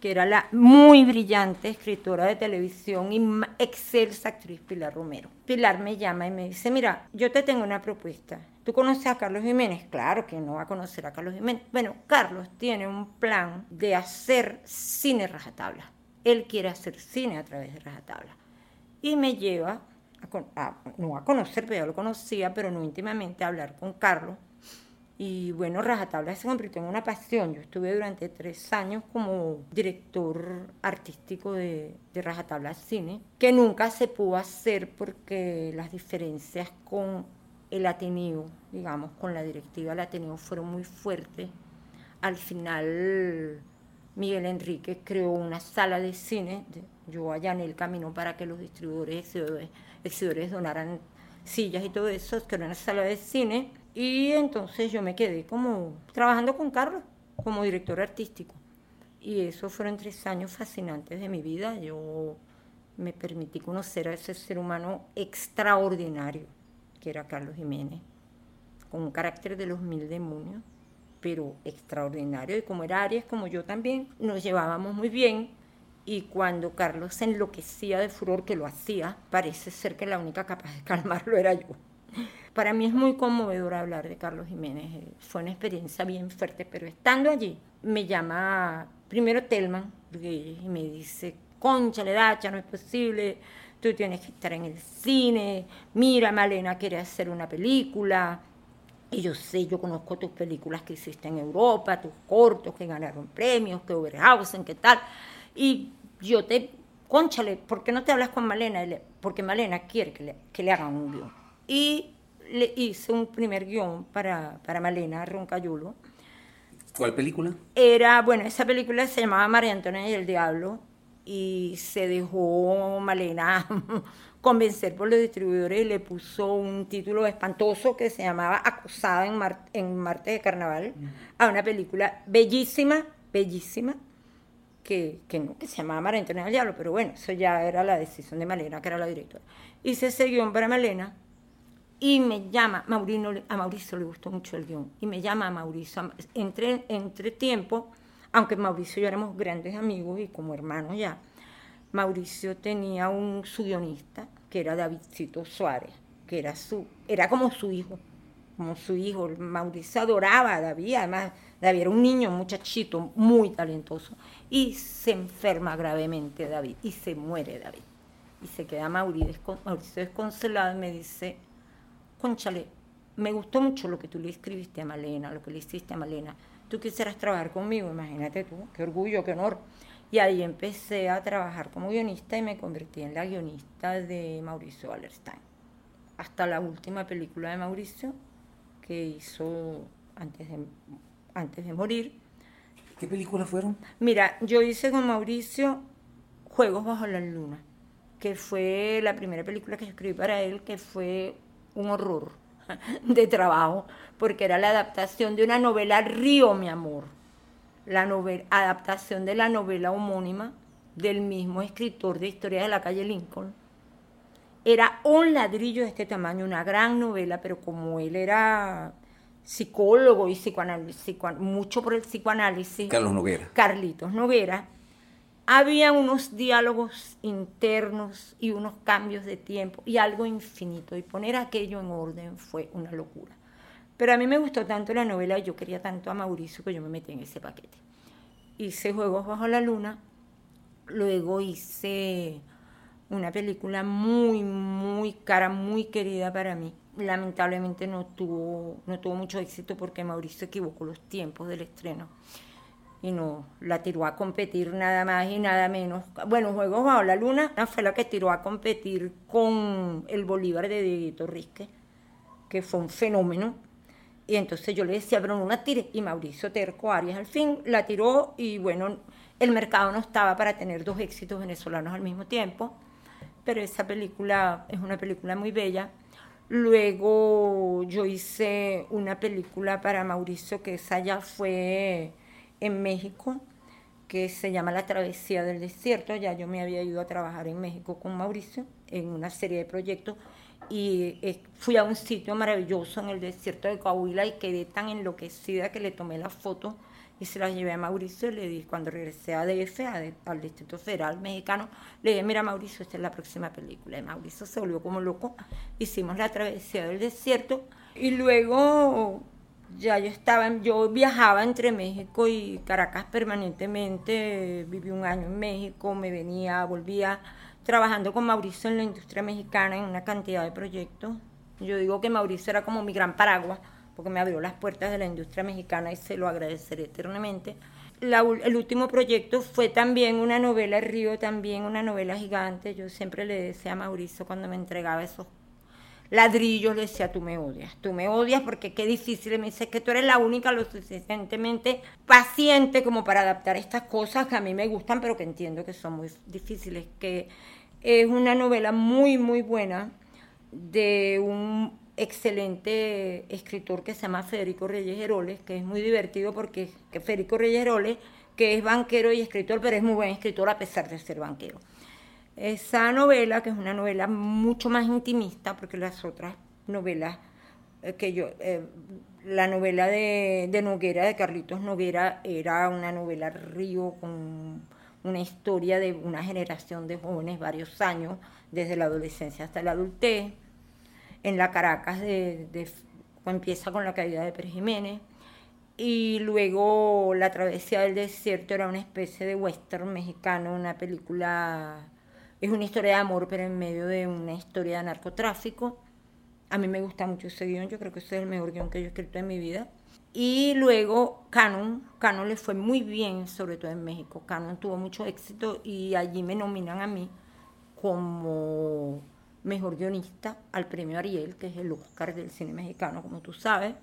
Speaker 1: que era la muy brillante escritora de televisión y excelsa actriz Pilar Romero. Pilar me llama y me dice, mira, yo te tengo una propuesta. ¿Tú conoces a Carlos Jiménez? Claro que no va a conocer a Carlos Jiménez. Bueno, Carlos tiene un plan de hacer cine rajatabla. Él quiere hacer cine a través de rajatabla. Y me lleva, a, no a conocer, pero yo lo conocía, pero no íntimamente, a hablar con Carlos y bueno, Rajatabla se convirtió en una pasión. Yo estuve durante tres años como director artístico de, de Rajatabla Cine, que nunca se pudo hacer porque las diferencias con el Ateneo, digamos, con la directiva del Ateneo fueron muy fuertes. Al final, Miguel Enrique creó una sala de cine. Yo allané el camino para que los distribuidores exhibidores, exhibidores donaran sillas y todo eso, creó una sala de cine y entonces yo me quedé como trabajando con Carlos como director artístico. Y eso fueron tres años fascinantes de mi vida. Yo me permití conocer a ese ser humano extraordinario, que era Carlos Jiménez, con un carácter de los mil demonios, pero extraordinario. Y como era Aries, como yo también, nos llevábamos muy bien. Y cuando Carlos se enloquecía de furor, que lo hacía, parece ser que la única capaz de calmarlo era yo. Para mí es muy conmovedor hablar de Carlos Jiménez. Eh, fue una experiencia bien fuerte, pero estando allí, me llama primero Telman y me dice, concha, le dacha, no es posible, tú tienes que estar en el cine, mira, Malena quiere hacer una película. Y yo sé, yo conozco tus películas que hiciste en Europa, tus cortos que ganaron premios, que Oberhausen, qué tal. Y yo te, conchale, ¿por qué no te hablas con Malena? Porque Malena quiere que le, que le hagan un guion. Y le hice un primer guion para, para Malena Roncayulo.
Speaker 2: ¿Cuál película?
Speaker 1: Era, bueno, esa película se llamaba María Antonia y el Diablo y se dejó Malena (laughs) convencer por los distribuidores y le puso un título espantoso que se llamaba Acusada en, en Marte de Carnaval a una película bellísima, bellísima, que, que, no, que se llamaba María Antonia y el Diablo, pero bueno, eso ya era la decisión de Malena, que era la directora. Hice ese guion para Malena y me llama, Maurino, a Mauricio le gustó mucho el guion, y me llama a Mauricio, entre, entre tiempo, aunque Mauricio y yo éramos grandes amigos y como hermanos ya, Mauricio tenía un su guionista, que era Davidcito Suárez, que era, su, era como su hijo, como su hijo. Mauricio adoraba a David, además David era un niño, un muchachito muy talentoso, y se enferma gravemente David, y se muere David. Y se queda Mauricio, Mauricio desconsolado y me dice, conchale, me gustó mucho lo que tú le escribiste a Malena, lo que le hiciste a Malena. Tú quisieras trabajar conmigo, imagínate tú, qué orgullo, qué honor. Y ahí empecé a trabajar como guionista y me convertí en la guionista de Mauricio Wallerstein. Hasta la última película de Mauricio que hizo antes de, antes de morir.
Speaker 2: ¿Qué películas fueron?
Speaker 1: Mira, yo hice con Mauricio Juegos bajo la luna, que fue la primera película que escribí para él, que fue un horror (laughs) de trabajo, porque era la adaptación de una novela Río, mi amor. La novela, adaptación de la novela homónima del mismo escritor de Historia de la calle Lincoln. Era un ladrillo de este tamaño, una gran novela, pero como él era psicólogo y psicoanálisis, mucho por el psicoanálisis.
Speaker 2: Carlos Noguera.
Speaker 1: Carlitos Noguera había unos diálogos internos y unos cambios de tiempo y algo infinito. Y poner aquello en orden fue una locura. Pero a mí me gustó tanto la novela yo quería tanto a Mauricio que yo me metí en ese paquete. Hice Juegos bajo la luna, luego hice una película muy, muy cara, muy querida para mí. Lamentablemente no tuvo, no tuvo mucho éxito porque Mauricio equivocó los tiempos del estreno y no la tiró a competir nada más y nada menos. Bueno, Juegos bajo la Luna fue la que tiró a competir con el Bolívar de Dieguito Risque, que fue un fenómeno. Y entonces yo le decía, pero no la. Y Mauricio Terco Arias al fin la tiró y bueno, el mercado no estaba para tener dos éxitos venezolanos al mismo tiempo, pero esa película es una película muy bella. Luego yo hice una película para Mauricio, que esa ya fue en México, que se llama La Travesía del Desierto. Ya yo me había ido a trabajar en México con Mauricio en una serie de proyectos y eh, fui a un sitio maravilloso en el desierto de Coahuila y quedé tan enloquecida que le tomé la foto y se la llevé a Mauricio y le dije, cuando regresé a DF, al Distrito Federal Mexicano, le dije, mira Mauricio, esta es la próxima película. Y Mauricio se volvió como loco, hicimos la travesía del desierto y luego ya yo estaba, yo viajaba entre México y Caracas permanentemente, viví un año en México, me venía, volvía trabajando con Mauricio en la industria mexicana en una cantidad de proyectos. Yo digo que Mauricio era como mi gran paraguas, porque me abrió las puertas de la industria mexicana y se lo agradeceré eternamente. el último proyecto fue también una novela Río, también una novela gigante. Yo siempre le decía a Mauricio cuando me entregaba esos ladrillos, le decía, tú me odias, tú me odias porque qué difícil. me dice que tú eres la única lo suficientemente paciente como para adaptar estas cosas que a mí me gustan, pero que entiendo que son muy difíciles. Que es una novela muy, muy buena de un excelente escritor que se llama Federico Reyes Heroles, que es muy divertido porque Federico Reyes Heroles, que es banquero y escritor, pero es muy buen escritor a pesar de ser banquero. Esa novela, que es una novela mucho más intimista, porque las otras novelas eh, que yo, eh, la novela de, de, Noguera, de Carlitos Noguera, era una novela río con una historia de una generación de jóvenes, varios años, desde la adolescencia hasta la adultez. En la Caracas de, empieza con la caída de Pérez Jiménez. Y luego La Travesía del Desierto era una especie de western mexicano, una película es una historia de amor, pero en medio de una historia de narcotráfico. A mí me gusta mucho ese guion, yo creo que es el mejor guion que yo he escrito en mi vida. Y luego Canon, Canon le fue muy bien, sobre todo en México. Canon tuvo mucho éxito y allí me nominan a mí como mejor guionista al premio Ariel, que es el Oscar del cine mexicano, como tú sabes.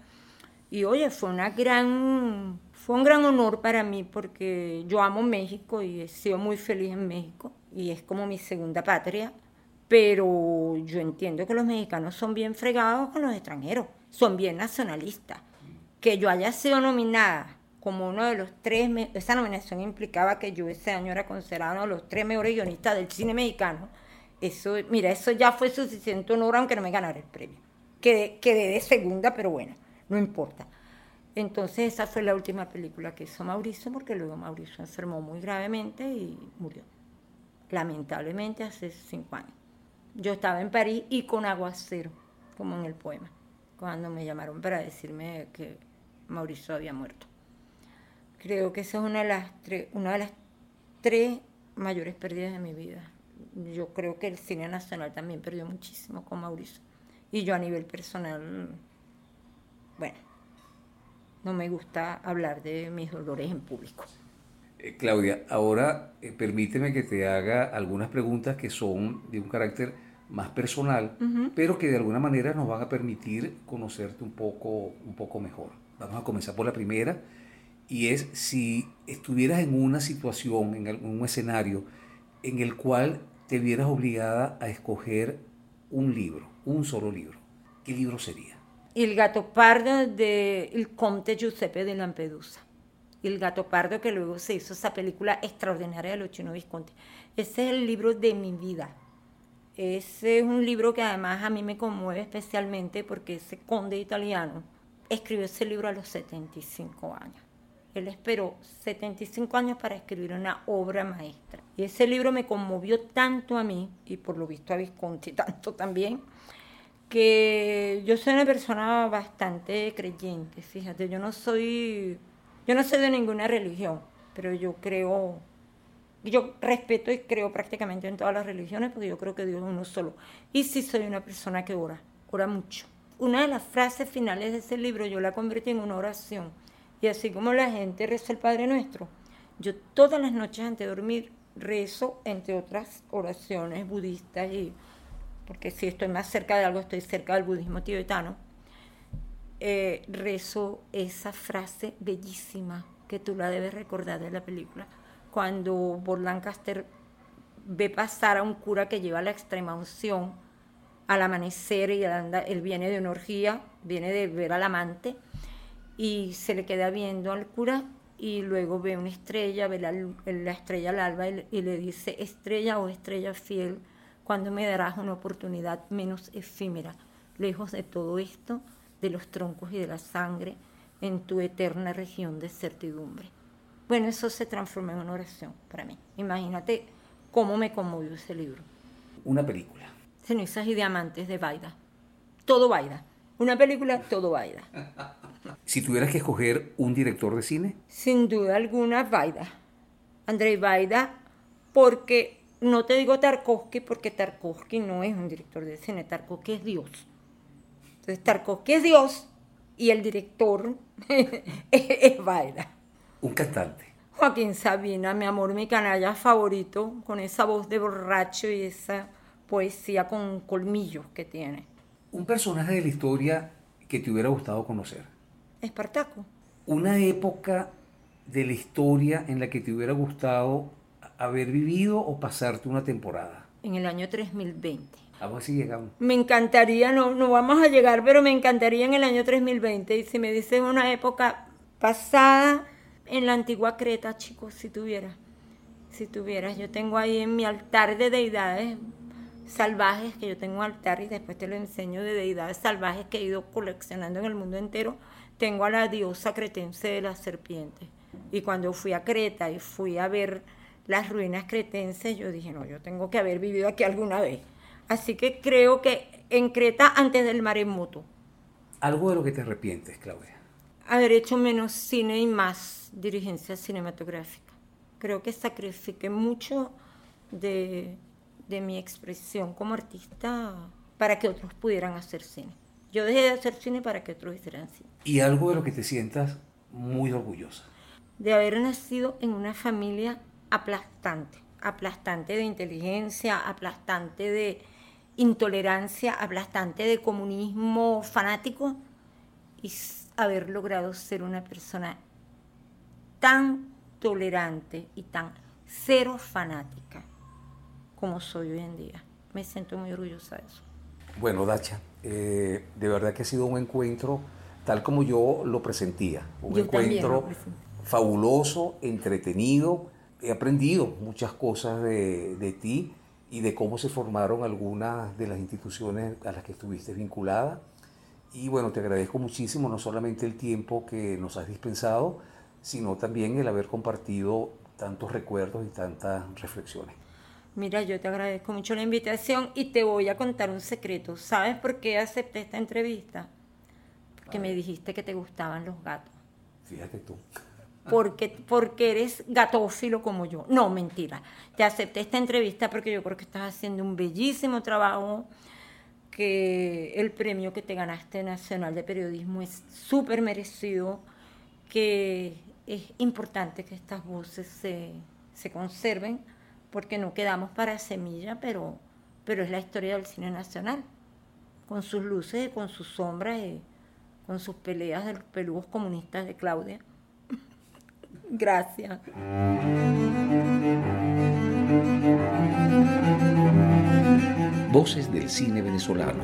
Speaker 1: Y oye, fue una gran, fue un gran honor para mí porque yo amo México y he sido muy feliz en México y es como mi segunda patria, pero yo entiendo que los mexicanos son bien fregados con los extranjeros, son bien nacionalistas. Que yo haya sido nominada como uno de los tres, esa nominación implicaba que yo ese año era considerado uno de los tres mejores guionistas del cine mexicano. Eso, mira, eso ya fue suficiente honor aunque no me ganara el premio. Quedé, quedé de segunda, pero bueno, no importa. Entonces esa fue la última película que hizo Mauricio, porque luego Mauricio enfermó muy gravemente y murió lamentablemente hace cinco años. Yo estaba en París y con aguacero, como en el poema, cuando me llamaron para decirme que Mauricio había muerto. Creo que esa es una de las tres, una de las tres mayores pérdidas de mi vida. Yo creo que el cine nacional también perdió muchísimo con Mauricio. Y yo a nivel personal, bueno, no me gusta hablar de mis dolores en público.
Speaker 2: Eh, Claudia, ahora eh, permíteme que te haga algunas preguntas que son de un carácter más personal, pero que de alguna manera nos van a permitir conocerte un poco, un poco mejor. Vamos a comenzar por la primera, y es si estuvieras en una situación, en un escenario, en el cual te vieras obligada a escoger un libro, un solo libro, ¿qué libro sería?
Speaker 1: El gato pardo de El Conte Giuseppe de Lampedusa El gato pardo, que luego se hizo esa película extraordinaria de los Chino Visconti. Ese es el libro de mi vida. Ese es un libro que además a mí me conmueve especialmente porque ese conde italiano escribió ese libro a los 75 años. Él esperó 75 años para escribir una obra maestra. Y ese libro me conmovió tanto a mí, y por lo visto a Visconti (laughs) tanto también, que yo soy una persona bastante creyente. Fíjate, yo no soy yo no soy de ninguna religión, pero yo creo, yo respeto y creo prácticamente en todas las religiones porque yo creo que Dios es uno solo. Y sí soy una persona que ora, ora mucho. Una de las frases finales de ese libro yo la convertí en una oración. Y así como la gente reza el Padre Nuestro, yo todas las noches antes de dormir rezo, entre otras oraciones budistas, y, porque si estoy más cerca de algo, estoy cerca del budismo tibetano eh, rezo esa frase bellísima que tú la debes recordar de la película. cuando Bob Lancaster ve pasar a un cura que lleva la extrema unción al amanecer y anda, él viene de una orgía, viene de ver al amante y se le queda viendo al cura y luego ve una estrella, ve la, la estrella al alba y, y, le dice, estrella o estrella fiel, cuando me darás una oportunidad menos efímera, lejos de todo esto, de los troncos y de la sangre, en tu eterna región de certidumbre. Bueno, eso se transformó en una oración para mí. Imagínate cómo me conmovió ese libro.
Speaker 2: Una película.
Speaker 1: Cenizas y diamantes de Baida. Todo Baida. Una película, todo Baida. (laughs)
Speaker 2: Si tuvieras que escoger un director de cine.
Speaker 1: Sin duda alguna, Baida. Andrei Baida, porque no te digo Tarkovsky, porque Tarkovsky no es un director de cine, Tarkovsky es Dios. Entonces, Tarkovsky es Dios y el director (laughs) es Baida.
Speaker 2: Un cantante.
Speaker 1: Joaquín Sabina, mi amor, mi canalla favorito, con esa voz de borracho y esa poesía con colmillos que tiene.
Speaker 2: Un personaje de la historia que te hubiera gustado conocer.
Speaker 1: Espartaco.
Speaker 2: Una época de la historia en la que te hubiera gustado haber vivido o pasarte una temporada.
Speaker 1: En el año 3020.
Speaker 2: A ver si llegamos.
Speaker 1: Me encantaría, no, no vamos a llegar, pero me encantaría en el año 3020. Y si me dices una época pasada en la antigua Creta, chicos, si tuviera. Si tuvieras, yo tengo ahí en mi altar de deidades salvajes, que yo tengo un altar y después te lo enseño de deidades salvajes que he ido coleccionando en el mundo entero. Tengo a la diosa cretense de las serpientes. Y cuando fui a Creta y fui a ver las ruinas cretenses, yo dije, no, yo tengo que haber vivido aquí alguna vez. Así que creo que en Creta antes del maremoto.
Speaker 2: Algo de lo que te arrepientes, Claudia.
Speaker 1: Haber hecho menos cine y más dirigencia cinematográfica. Creo que sacrifiqué mucho de, de mi expresión como artista para que otros pudieran hacer cine. Yo dejé de hacer cine para que otros hicieran cine.
Speaker 2: Y algo de lo que te sientas muy orgullosa.
Speaker 1: De haber nacido en una familia aplastante, aplastante de inteligencia, aplastante de intolerancia, aplastante de comunismo fanático y haber logrado ser una persona tan tolerante y tan cero fanática como soy hoy en día. Me siento muy orgullosa de eso.
Speaker 2: Bueno, Dacha, eh, de verdad que ha sido un encuentro tal como yo lo presentía. Un
Speaker 1: Yo
Speaker 2: encuentro fabuloso, entretenido. He aprendido muchas cosas de, de ti y de cómo se formaron algunas de las instituciones a las que estuviste vinculada. Y bueno, te agradezco muchísimo no solamente el tiempo que nos has dispensado, sino también el haber compartido tantos recuerdos y tantas reflexiones.
Speaker 1: Mira, yo te agradezco mucho la invitación y te voy a contar un secreto. ¿Sabes por qué acepté esta entrevista? Porque me dijiste que te gustaban los gatos.
Speaker 2: Fíjate tú.
Speaker 1: Porque, porque eres gatófilo como yo. No, mentira. Te acepté esta entrevista porque yo creo que estás haciendo un bellísimo trabajo, que el premio que te ganaste nacional de periodismo es súper merecido, que es importante que estas voces se, se conserven porque no quedamos para semilla, pero, pero es la historia del cine nacional, con sus luces con sus sombras y con sus peleas de los peludos comunistas de Claudia. (laughs) Gracias.
Speaker 2: Voces del cine venezolano,